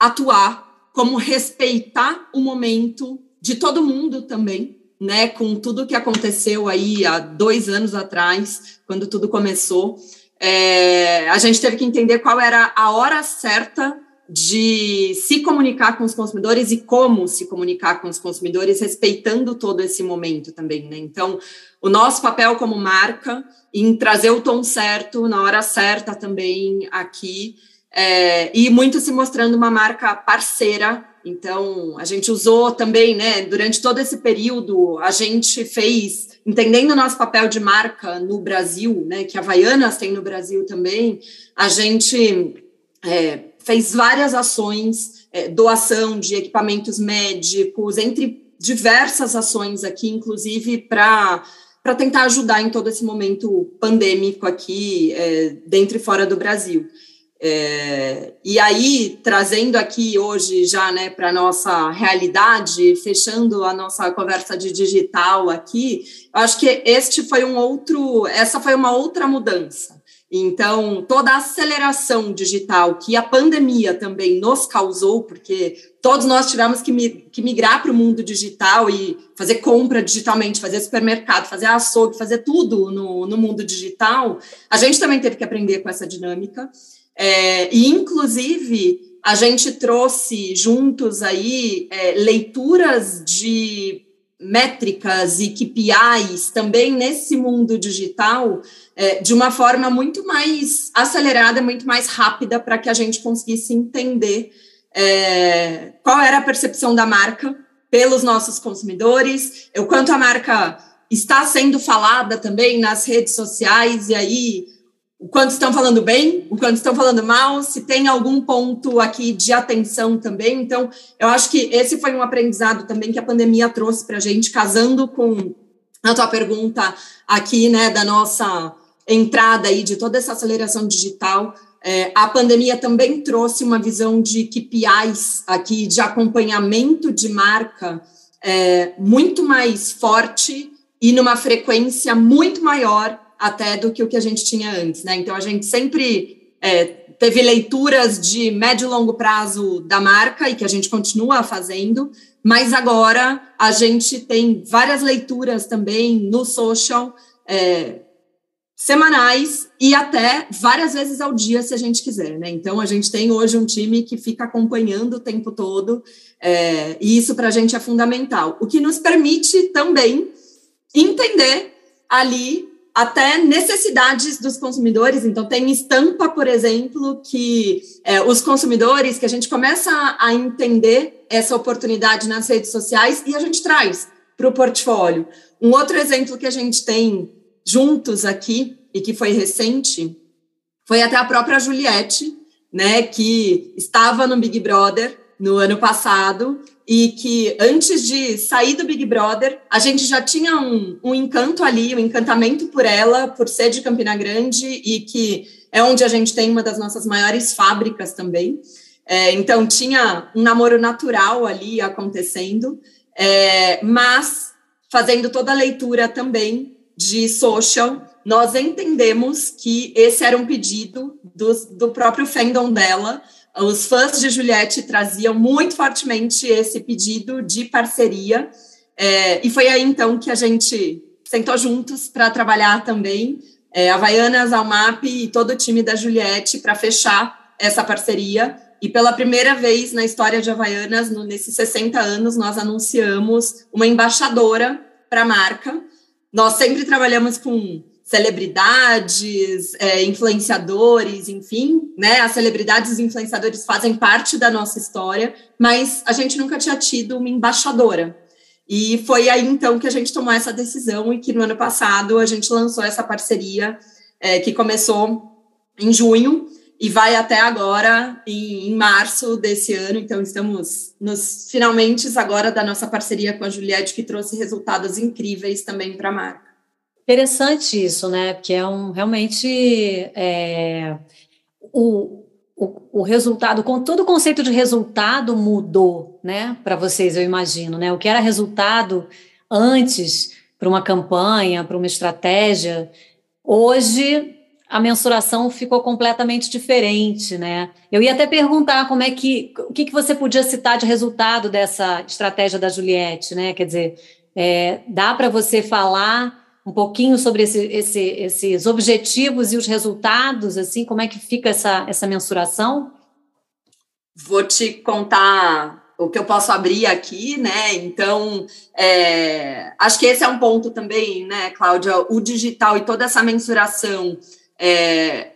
atuar, como respeitar o momento de todo mundo também, né? Com tudo que aconteceu aí há dois anos atrás, quando tudo começou, é, a gente teve que entender qual era a hora certa de se comunicar com os consumidores e como se comunicar com os consumidores, respeitando todo esse momento também, né? Então, o nosso papel como marca em trazer o tom certo na hora certa também aqui é, e muito se mostrando uma marca parceira então, a gente usou também, né, durante todo esse período, a gente fez, entendendo o nosso papel de marca no Brasil, né, que a Havaianas tem no Brasil também, a gente é, fez várias ações, é, doação de equipamentos médicos, entre diversas ações aqui, inclusive para para tentar ajudar em todo esse momento pandêmico aqui, é, dentro e fora do Brasil. É, e aí, trazendo aqui hoje já né, para a nossa realidade, fechando a nossa conversa de digital aqui, eu acho que este foi um outro, essa foi uma outra mudança. Então, toda a aceleração digital que a pandemia também nos causou, porque todos nós tivemos que, migrar para o mundo digital e fazer compra digitalmente, fazer supermercado, fazer açougue, fazer tudo no, no mundo digital, a gente também teve que aprender com essa dinâmica. É, e, inclusive, a gente trouxe juntos aí é, leituras de métricas e KPIs também nesse mundo digital é, de uma forma muito mais acelerada, muito mais rápida, para que a gente conseguisse entender é, qual era a percepção da marca pelos nossos consumidores, o quanto a marca está sendo falada também nas redes sociais, e aí o quanto estão falando bem, o quanto estão falando mal, se tem algum ponto aqui de atenção também. Então, eu acho que esse foi um aprendizado também que a pandemia trouxe para a gente, casando com a tua pergunta aqui, né, da nossa entrada aí de toda essa aceleração digital. É, a pandemia também trouxe uma visão de KPIs aqui, de acompanhamento de marca é, muito mais forte e numa frequência muito maior até do que o que a gente tinha antes, né? Então a gente sempre é, teve leituras de médio e longo prazo da marca e que a gente continua fazendo, mas agora a gente tem várias leituras também no social. É, semanais e até várias vezes ao dia, se a gente quiser, né? Então, a gente tem hoje um time que fica acompanhando o tempo todo, é, e isso para a gente é fundamental. O que nos permite também entender ali até necessidades dos consumidores. Então, tem estampa, por exemplo, que é, os consumidores, que a gente começa a entender essa oportunidade nas redes sociais e a gente traz para o portfólio. Um outro exemplo que a gente tem juntos aqui e que foi recente foi até a própria Juliette, né, que estava no Big Brother no ano passado e que antes de sair do Big Brother, a gente já tinha um, um encanto ali, um encantamento por ela, por ser de Campina Grande e que é onde a gente tem uma das nossas maiores fábricas também. É, então, tinha um namoro natural ali acontecendo, é, mas fazendo toda a leitura também de social, nós entendemos que esse era um pedido do, do próprio fandom dela, os fãs de Juliette traziam muito fortemente esse pedido de parceria, é, e foi aí então que a gente sentou juntos para trabalhar também, é, Havaianas, Almap e todo o time da Juliette para fechar essa parceria. E pela primeira vez na história de Havaianas, no, nesses 60 anos, nós anunciamos uma embaixadora para a marca. Nós sempre trabalhamos com celebridades, é, influenciadores, enfim, né? As celebridades e influenciadores fazem parte da nossa história, mas a gente nunca tinha tido uma embaixadora. E foi aí então que a gente tomou essa decisão e que no ano passado a gente lançou essa parceria é, que começou em junho e vai até agora em, em, março desse ano. Então estamos nos finalmente agora da nossa parceria com a Juliette que trouxe resultados incríveis também para a marca. Interessante isso, né? Porque é um realmente é, o, o, o, resultado, com todo o conceito de resultado mudou, né? Para vocês, eu imagino, né? O que era resultado antes para uma campanha, para uma estratégia, hoje a mensuração ficou completamente diferente, né? Eu ia até perguntar como é que o que, que você podia citar de resultado dessa estratégia da Juliette, né? Quer dizer, é, dá para você falar um pouquinho sobre esse, esse, esses objetivos e os resultados, assim, como é que fica essa, essa mensuração? Vou te contar o que eu posso abrir aqui, né? Então, é, acho que esse é um ponto também, né, Cláudia? O digital e toda essa mensuração é,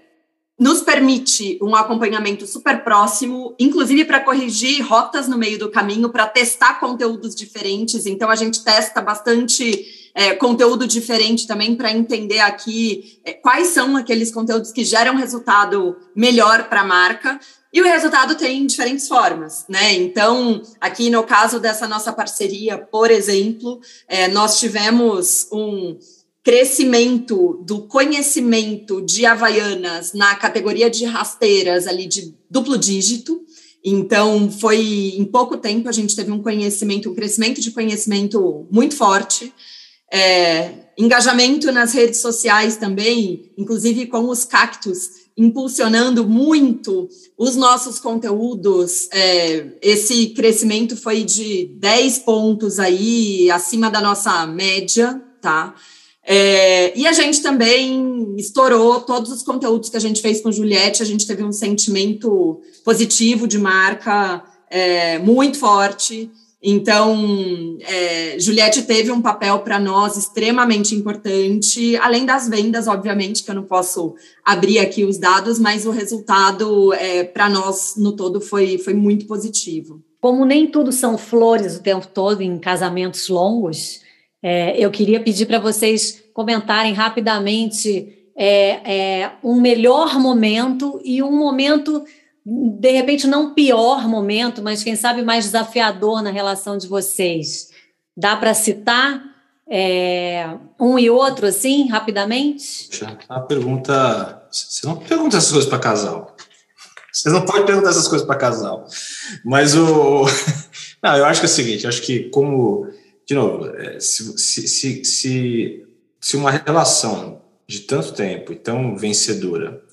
nos permite um acompanhamento super próximo, inclusive para corrigir rotas no meio do caminho, para testar conteúdos diferentes. Então, a gente testa bastante é, conteúdo diferente também para entender aqui é, quais são aqueles conteúdos que geram resultado melhor para a marca. E o resultado tem diferentes formas, né? Então, aqui no caso dessa nossa parceria, por exemplo, é, nós tivemos um crescimento do conhecimento de Havaianas na categoria de rasteiras ali de duplo dígito. Então, foi em pouco tempo a gente teve um conhecimento, um crescimento de conhecimento muito forte. É, engajamento nas redes sociais também, inclusive com os cactos impulsionando muito os nossos conteúdos. É, esse crescimento foi de 10 pontos aí, acima da nossa média, tá? É, e a gente também estourou todos os conteúdos que a gente fez com Juliette, a gente teve um sentimento positivo de marca é, muito forte. Então, é, Juliette teve um papel para nós extremamente importante, além das vendas, obviamente, que eu não posso abrir aqui os dados, mas o resultado é, para nós no todo foi, foi muito positivo. Como nem tudo são flores o tempo todo em casamentos longos, é, eu queria pedir para vocês comentarem rapidamente é, é, um melhor momento e um momento de repente não pior momento, mas quem sabe mais desafiador na relação de vocês. Dá para citar é, um e outro assim, rapidamente? A pergunta. Você não pergunta essas coisas para casal. Você não pode perguntar essas coisas para casal. Mas o. Não, eu acho que é o seguinte: acho que, como. De novo, é, se, se, se, se uma relação de tanto tempo e tão vencedora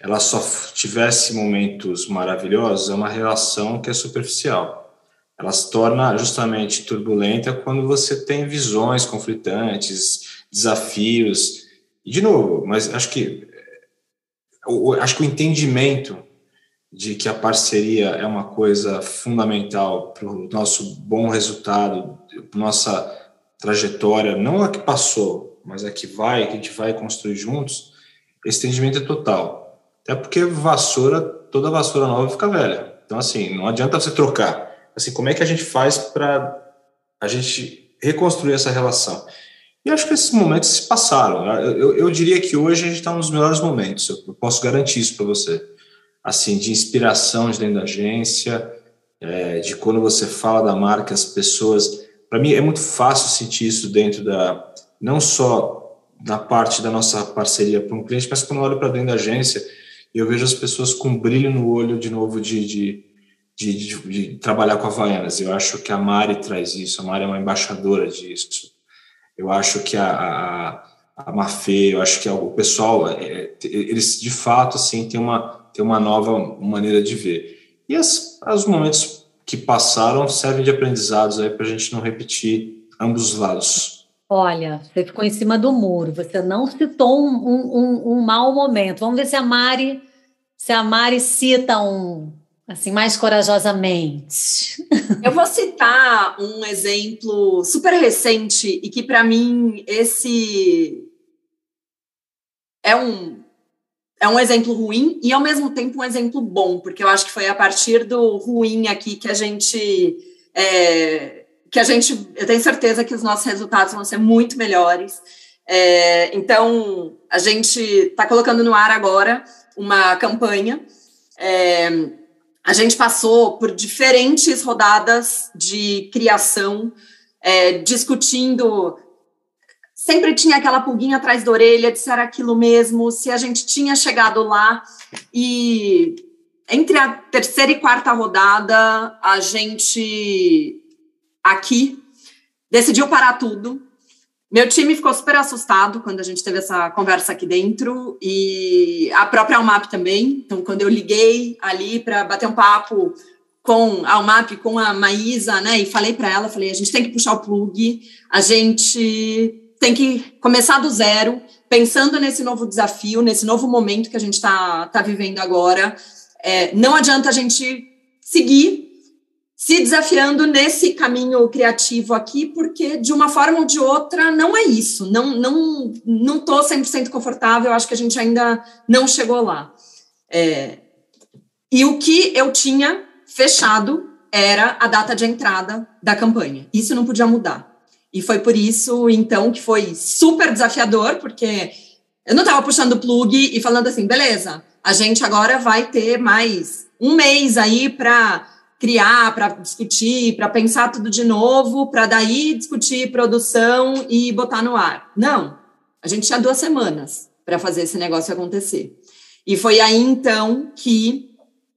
ela só tivesse momentos maravilhosos, é uma relação que é superficial. Ela se torna justamente turbulenta quando você tem visões conflitantes, desafios. E, de novo, mas acho que acho que o entendimento de que a parceria é uma coisa fundamental para o nosso bom resultado, nossa trajetória, não a que passou, mas a que vai, que a gente vai construir juntos, esse entendimento é total. Até porque vassoura, toda vassoura nova fica velha. Então, assim, não adianta você trocar. Assim, como é que a gente faz para a gente reconstruir essa relação? E acho que esses momentos se passaram. Eu, eu, eu diria que hoje a gente está nos melhores momentos. Eu posso garantir isso para você. Assim, de inspiração de dentro da agência, é, de quando você fala da marca, as pessoas. Para mim é muito fácil sentir isso dentro da. Não só na parte da nossa parceria para um cliente, mas quando eu olho para dentro da agência eu vejo as pessoas com brilho no olho de novo de, de, de, de, trabalhar com Havaianas. Eu acho que a Mari traz isso, a Mari é uma embaixadora disso. Eu acho que a, a, a Mafê, eu acho que o pessoal, é, é, eles de fato assim, têm uma, têm uma nova maneira de ver. E as, os momentos que passaram servem de aprendizados aí para a gente não repetir ambos os lados. Olha, você ficou em cima do muro, você não citou um, um, um, mau momento. Vamos ver se a Mari, se a Mari cita um assim mais corajosamente. Eu vou citar um exemplo super recente e que para mim esse é um é um exemplo ruim e ao mesmo tempo um exemplo bom, porque eu acho que foi a partir do ruim aqui que a gente é, que a gente, eu tenho certeza que os nossos resultados vão ser muito melhores. É, então, a gente está colocando no ar agora uma campanha. É, a gente passou por diferentes rodadas de criação, é, discutindo. Sempre tinha aquela pulguinha atrás da orelha de se era aquilo mesmo, se a gente tinha chegado lá. E entre a terceira e quarta rodada, a gente aqui, decidiu parar tudo. Meu time ficou super assustado quando a gente teve essa conversa aqui dentro e a própria Almap também. Então, quando eu liguei ali para bater um papo com a Almap, com a Maísa, né, e falei para ela, falei, a gente tem que puxar o plug, a gente tem que começar do zero, pensando nesse novo desafio, nesse novo momento que a gente está tá vivendo agora. É, não adianta a gente seguir se desafiando nesse caminho criativo aqui, porque de uma forma ou de outra não é isso. Não não não tô 100% confortável, acho que a gente ainda não chegou lá. É, e o que eu tinha fechado era a data de entrada da campanha. Isso não podia mudar. E foi por isso, então, que foi super desafiador, porque eu não estava puxando o plug e falando assim, beleza, a gente agora vai ter mais um mês aí para criar, para discutir, para pensar tudo de novo, para daí discutir produção e botar no ar. Não. A gente tinha duas semanas para fazer esse negócio acontecer. E foi aí então que,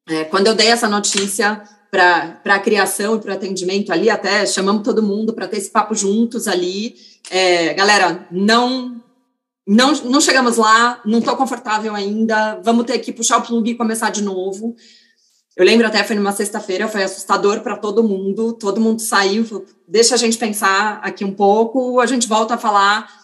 é, quando eu dei essa notícia para a criação e para o atendimento ali, até chamamos todo mundo para ter esse papo juntos ali. É, galera, não, não, não chegamos lá, não estou confortável ainda, vamos ter que puxar o plug e começar de novo. Eu lembro até, foi numa sexta-feira, foi assustador para todo mundo, todo mundo saiu, falou, deixa a gente pensar aqui um pouco, a gente volta a falar.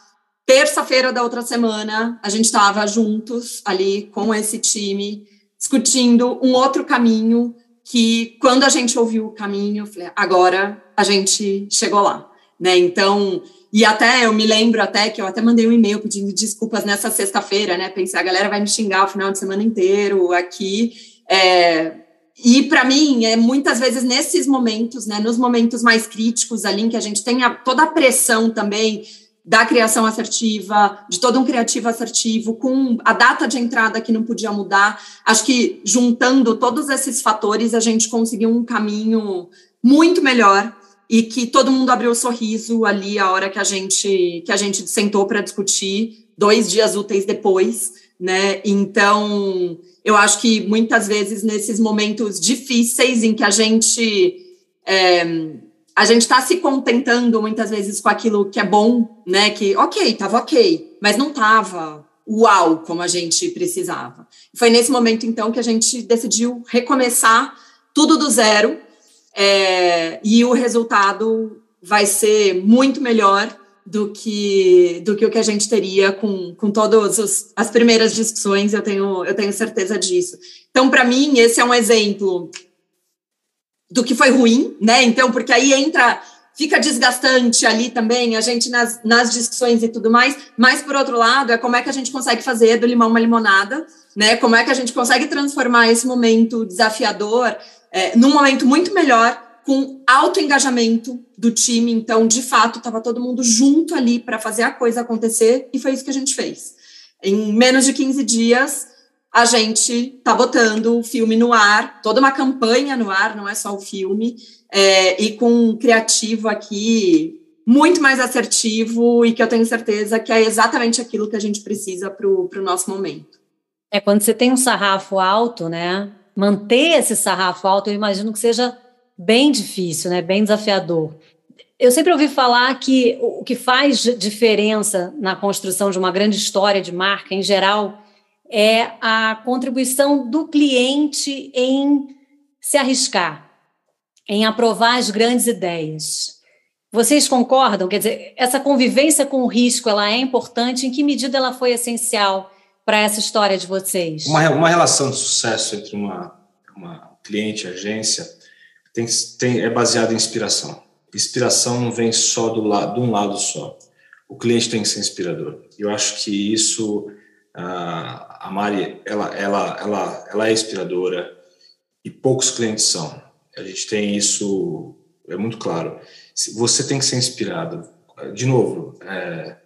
Terça-feira da outra semana, a gente estava juntos ali com esse time, discutindo um outro caminho, que quando a gente ouviu o caminho, eu falei, agora a gente chegou lá, né? Então, e até eu me lembro até que eu até mandei um e-mail pedindo desculpas nessa sexta-feira, né? Pensei, a galera vai me xingar o final de semana inteiro aqui. É, e para mim, é muitas vezes nesses momentos, né, nos momentos mais críticos ali, em que a gente tem a, toda a pressão também da criação assertiva, de todo um criativo assertivo, com a data de entrada que não podia mudar. Acho que juntando todos esses fatores, a gente conseguiu um caminho muito melhor e que todo mundo abriu o sorriso ali a hora que a gente que a gente sentou para discutir dois dias úteis depois, né? Então, eu acho que muitas vezes nesses momentos difíceis em que a gente é, a gente está se contentando muitas vezes com aquilo que é bom, né? Que, ok, estava ok, mas não estava uau como a gente precisava. Foi nesse momento, então, que a gente decidiu recomeçar tudo do zero é, e o resultado vai ser muito melhor do que do que o que a gente teria com, com todas as primeiras discussões, eu tenho, eu tenho certeza disso. Então, para mim, esse é um exemplo do que foi ruim, né? Então, porque aí entra, fica desgastante ali também, a gente nas, nas discussões e tudo mais, mas por outro lado, é como é que a gente consegue fazer do limão uma limonada, né? Como é que a gente consegue transformar esse momento desafiador é, num momento muito melhor, com alto engajamento do time. Então, de fato, estava todo mundo junto ali para fazer a coisa acontecer, e foi isso que a gente fez. Em menos de 15 dias, a gente tá botando o filme no ar, toda uma campanha no ar, não é só o filme, é, e com um criativo aqui muito mais assertivo e que eu tenho certeza que é exatamente aquilo que a gente precisa para o nosso momento. É quando você tem um sarrafo alto, né? Manter esse sarrafo alto, eu imagino que seja bem difícil, né? Bem desafiador. Eu sempre ouvi falar que o que faz diferença na construção de uma grande história de marca, em geral, é a contribuição do cliente em se arriscar, em aprovar as grandes ideias. Vocês concordam? Quer dizer, essa convivência com o risco, ela é importante? Em que medida ela foi essencial para essa história de vocês? Uma, uma relação de sucesso entre uma, uma cliente e agência tem, tem, é baseada em inspiração. Inspiração não vem só do lado, de um lado só. O cliente tem que ser inspirador. Eu acho que isso a Mari, ela, ela, ela, ela é inspiradora e poucos clientes são. A gente tem isso, é muito claro. Você tem que ser inspirado. De novo, é,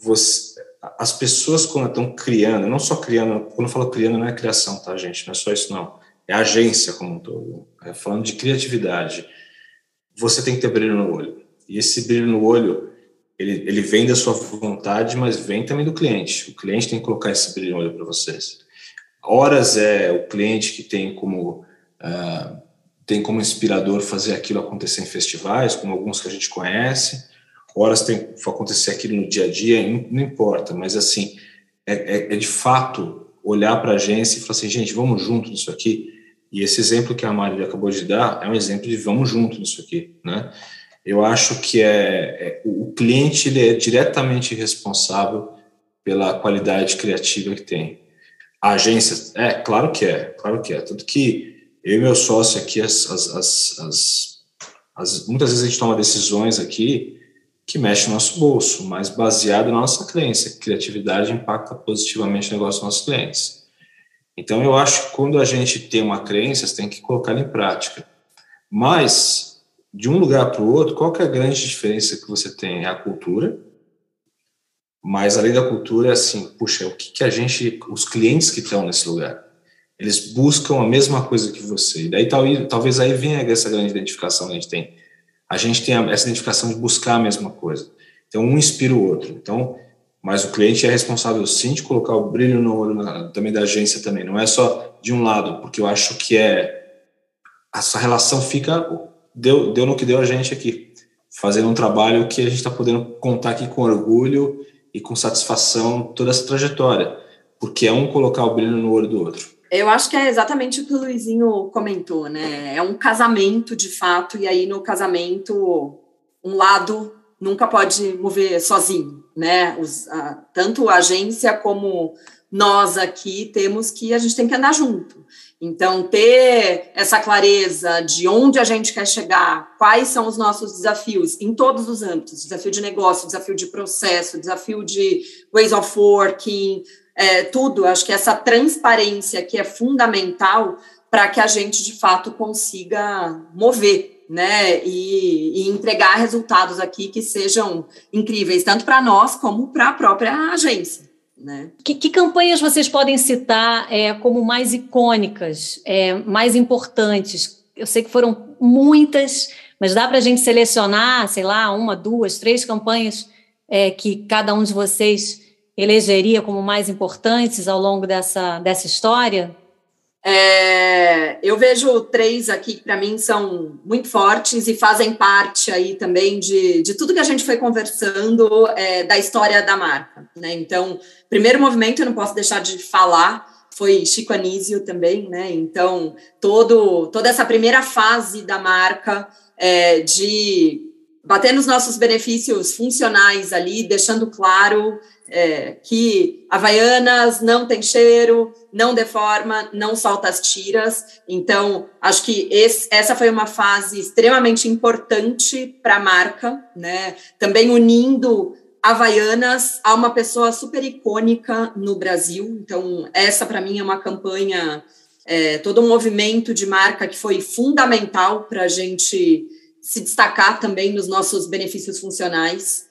você, as pessoas quando estão criando, não só criando, quando eu falo criando não é criação, tá, gente? Não é só isso, não. É agência como um todo. É, falando de criatividade, você tem que ter brilho no olho. E esse brilho no olho ele, ele vem da sua vontade, mas vem também do cliente. O cliente tem que colocar esse brilho olho para vocês. Horas é o cliente que tem como uh, tem como inspirador fazer aquilo acontecer em festivais, como alguns que a gente conhece. Horas tem que acontecer aquilo no dia a dia, não importa, mas assim é, é, é de fato olhar para a agência e falar assim, gente, vamos junto nisso aqui. E esse exemplo que a Mari acabou de dar é um exemplo de vamos junto nisso aqui, né? Eu acho que é, é o cliente ele é diretamente responsável pela qualidade criativa que tem. A agência, é, claro que é, claro que é. Tanto que eu e meu sócio aqui, as, as, as, as, muitas vezes a gente toma decisões aqui que mexem no nosso bolso, mas baseado na nossa crença. Criatividade impacta positivamente o negócio dos nossos clientes. Então, eu acho que quando a gente tem uma crença, você tem que colocar em prática. Mas de um lugar para o outro, qual que é a grande diferença que você tem? É a cultura, mas além da cultura, é assim, puxa, o que, que a gente, os clientes que estão nesse lugar, eles buscam a mesma coisa que você. E daí talvez, talvez aí venha essa grande identificação que a gente tem. A gente tem essa identificação de buscar a mesma coisa. Então, um inspira o outro. Então, mas o cliente é responsável sim de colocar o brilho no olho na, também da agência também, não é só de um lado, porque eu acho que é essa relação fica deu, deu no que deu a gente aqui, fazendo um trabalho que a gente está podendo contar aqui com orgulho e com satisfação toda essa trajetória, porque é um colocar o brilho no olho do outro. Eu acho que é exatamente o que o Luizinho comentou, né? É um casamento de fato, e aí no casamento, um lado nunca pode mover sozinho, né? Os, a, tanto a agência como nós aqui temos que a gente tem que andar junto. Então, ter essa clareza de onde a gente quer chegar, quais são os nossos desafios em todos os âmbitos desafio de negócio, desafio de processo, desafio de ways of working, é, tudo. Acho que essa transparência que é fundamental para que a gente, de fato, consiga mover né, e, e, entregar resultados aqui que sejam incríveis, tanto para nós como para a própria agência. Né? Que, que, campanhas vocês podem citar é, como mais icônicas, é, mais importantes? Eu sei que foram muitas, mas dá para a gente selecionar, sei lá, uma, duas, três campanhas é, que cada um de vocês elegeria como mais importantes ao longo dessa, dessa história? É, eu vejo três aqui que para mim são muito fortes e fazem parte aí também de, de tudo que a gente foi conversando é, da história da marca. Né? Então, primeiro movimento eu não posso deixar de falar foi Chico Anísio também, né? Então, todo, toda essa primeira fase da marca é, de bater nos nossos benefícios funcionais ali, deixando claro é, que Havaianas não tem cheiro, não deforma, não solta as tiras. Então, acho que esse, essa foi uma fase extremamente importante para a marca, né? Também unindo Havaianas a uma pessoa super icônica no Brasil. Então, essa para mim é uma campanha, é, todo um movimento de marca que foi fundamental para a gente se destacar também nos nossos benefícios funcionais.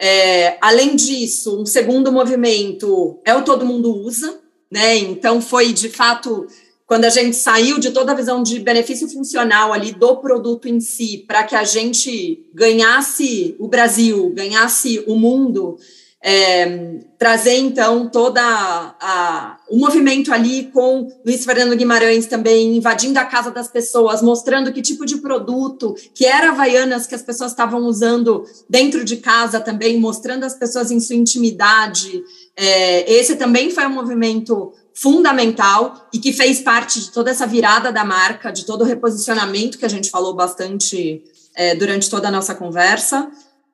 É, além disso, um segundo movimento é o Todo Mundo Usa, né? Então, foi de fato quando a gente saiu de toda a visão de benefício funcional ali do produto em si, para que a gente ganhasse o Brasil, ganhasse o mundo, é, trazer então toda o movimento ali com Luiz Fernando Guimarães também invadindo a casa das pessoas, mostrando que tipo de produto que era Havaianas que as pessoas estavam usando dentro de casa também, mostrando as pessoas em sua intimidade. É, esse também foi um movimento fundamental e que fez parte de toda essa virada da marca, de todo o reposicionamento que a gente falou bastante é, durante toda a nossa conversa.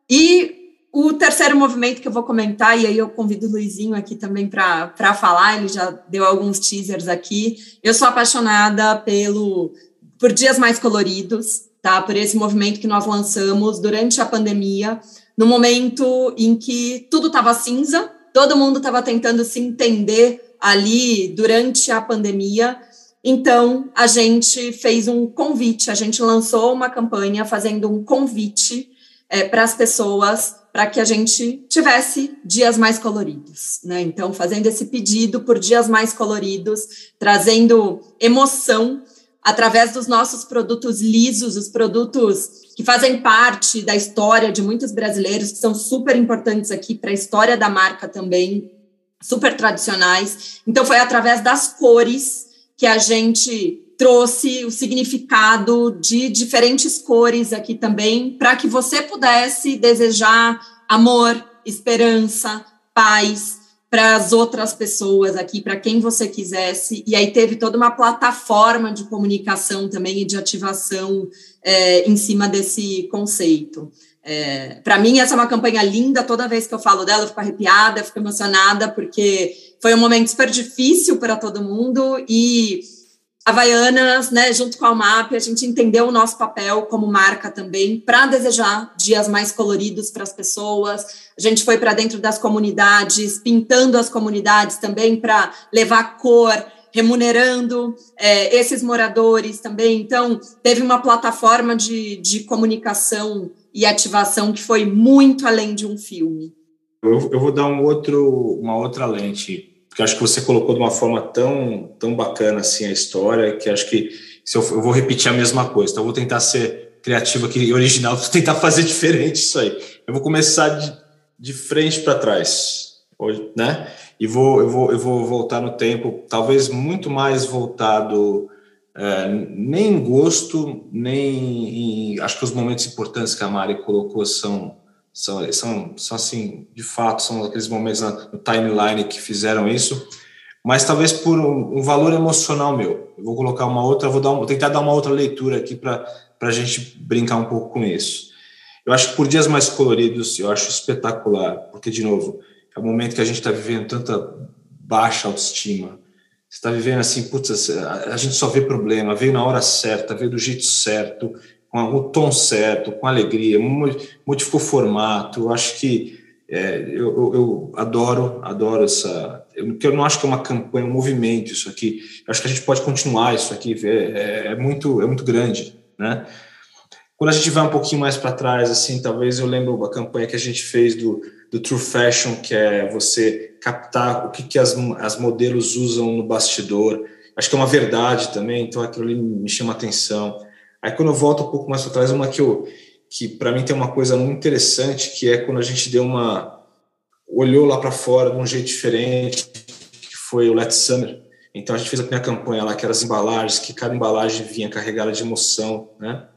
E o terceiro movimento que eu vou comentar, e aí eu convido o Luizinho aqui também para falar, ele já deu alguns teasers aqui. Eu sou apaixonada pelo por dias mais coloridos, tá? Por esse movimento que nós lançamos durante a pandemia, no momento em que tudo estava cinza, todo mundo estava tentando se entender ali durante a pandemia. Então, a gente fez um convite, a gente lançou uma campanha fazendo um convite é, para as pessoas para que a gente tivesse dias mais coloridos, né? Então, fazendo esse pedido por dias mais coloridos, trazendo emoção através dos nossos produtos lisos, os produtos que fazem parte da história de muitos brasileiros, que são super importantes aqui para a história da marca também, super tradicionais. Então, foi através das cores que a gente trouxe o significado de diferentes cores aqui também, para que você pudesse desejar amor, esperança, paz para as outras pessoas aqui, para quem você quisesse. E aí teve toda uma plataforma de comunicação também e de ativação é, em cima desse conceito. É, para mim, essa é uma campanha linda. Toda vez que eu falo dela, eu fico arrepiada, fico emocionada, porque foi um momento super difícil para todo mundo e Havaianas, né, junto com a UMAP, a gente entendeu o nosso papel como marca também para desejar dias mais coloridos para as pessoas. A gente foi para dentro das comunidades, pintando as comunidades também para levar cor, remunerando é, esses moradores também. Então, teve uma plataforma de, de comunicação e ativação que foi muito além de um filme. Eu, eu vou dar um outro, uma outra lente porque acho que você colocou de uma forma tão, tão bacana assim a história, que acho que se eu, eu vou repetir a mesma coisa, então eu vou tentar ser criativo aqui, original, vou tentar fazer diferente isso aí. Eu vou começar de, de frente para trás. Né? E vou, eu, vou, eu vou voltar no tempo, talvez muito mais voltado é, nem em gosto, nem em, acho que os momentos importantes que a Mari colocou são, são, são, são assim, de fato, são aqueles momentos no timeline que fizeram isso, mas talvez por um, um valor emocional meu. Eu vou colocar uma outra, vou, dar um, vou tentar dar uma outra leitura aqui para a gente brincar um pouco com isso. Eu acho que por dias mais coloridos, eu acho espetacular, porque, de novo, é um momento que a gente está vivendo tanta baixa autoestima, você está vivendo assim, putz, a gente só vê problema, veio na hora certa, veio do jeito certo, com o tom certo, com alegria, modificou o formato. Acho que é, eu, eu, eu, adoro, adoro essa. Eu, eu não acho que é uma campanha, um movimento isso aqui. Eu acho que a gente pode continuar isso aqui. É, é, é muito, é muito grande, né? Quando a gente vai um pouquinho mais para trás, assim, talvez eu lembro a campanha que a gente fez do, do True Fashion, que é você captar o que, que as, as modelos usam no bastidor. Acho que é uma verdade também, então aquilo ali me chama atenção. Aí quando eu volto um pouco mais para trás, uma que eu que para mim tem uma coisa muito interessante, que é quando a gente deu uma olhou lá para fora de um jeito diferente, que foi o Let's Summer. Então a gente fez a primeira campanha lá, que eram as embalagens, que cada embalagem vinha carregada de emoção, né?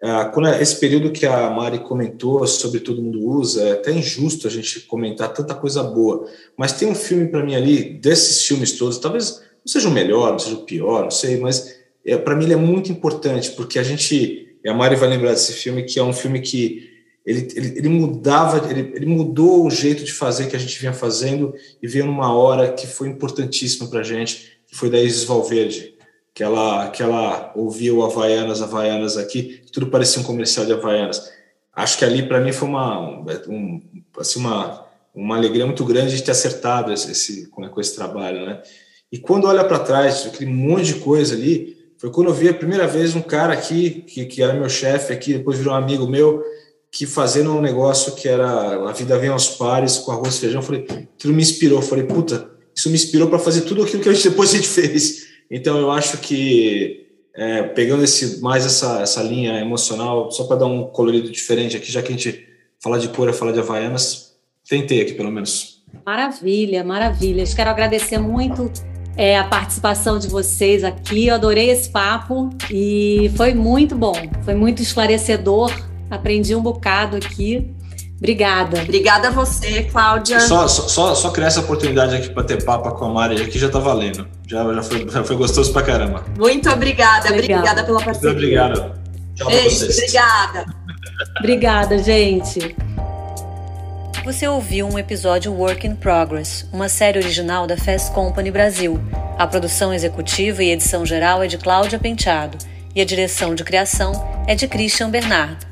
Ah, quando é esse período que a Mari comentou sobre todo mundo usa, é até injusto a gente comentar tanta coisa boa, mas tem um filme para mim ali, desses filmes todos, talvez não seja o melhor, não seja o pior, não sei, mas é, para mim ele é muito importante, porque a gente, a Mari vai lembrar desse filme, que é um filme que ele, ele, ele mudava, ele, ele mudou o jeito de fazer que a gente vinha fazendo e veio numa hora que foi importantíssima para a gente, que foi da Isis Valverde que ela, que ela ouvia o Havaianas, Havaianas aqui, tudo parecia um comercial de Havaianas. Acho que ali, para mim, foi uma, um, assim, uma, uma alegria muito grande de ter acertado esse, esse com, com esse trabalho, né? E quando olha para trás, aquele monte de coisa ali, foi quando eu vi a primeira vez um cara aqui, que, que era meu chefe aqui, depois virou um amigo meu, que fazendo um negócio que era a vida vem aos pares com arroz e feijão, falei, aquilo me inspirou, falei, puta, isso me inspirou para fazer tudo aquilo que a gente, depois a gente fez. Então eu acho que é, pegando esse mais essa, essa linha emocional, só para dar um colorido diferente aqui, já que a gente fala de cor, fala de Havaianas, tentei aqui pelo menos. Maravilha, maravilha. Quero agradecer muito é, a participação de vocês aqui. Eu adorei esse papo e foi muito bom, foi muito esclarecedor. Aprendi um bocado aqui. Obrigada. Obrigada a você, Cláudia. Só, só, só criar essa oportunidade aqui para ter papo com a Mari aqui já tá valendo. Já, já, foi, já foi gostoso pra caramba. Muito obrigada, Legal. obrigada pela parceria. Muito obrigado. Tchau Beijo, vocês. Obrigada. obrigada, gente. Você ouviu um episódio Work in Progress, uma série original da Fast Company Brasil. A produção executiva e edição geral é de Cláudia Penteado e a direção de criação é de Christian Bernardo.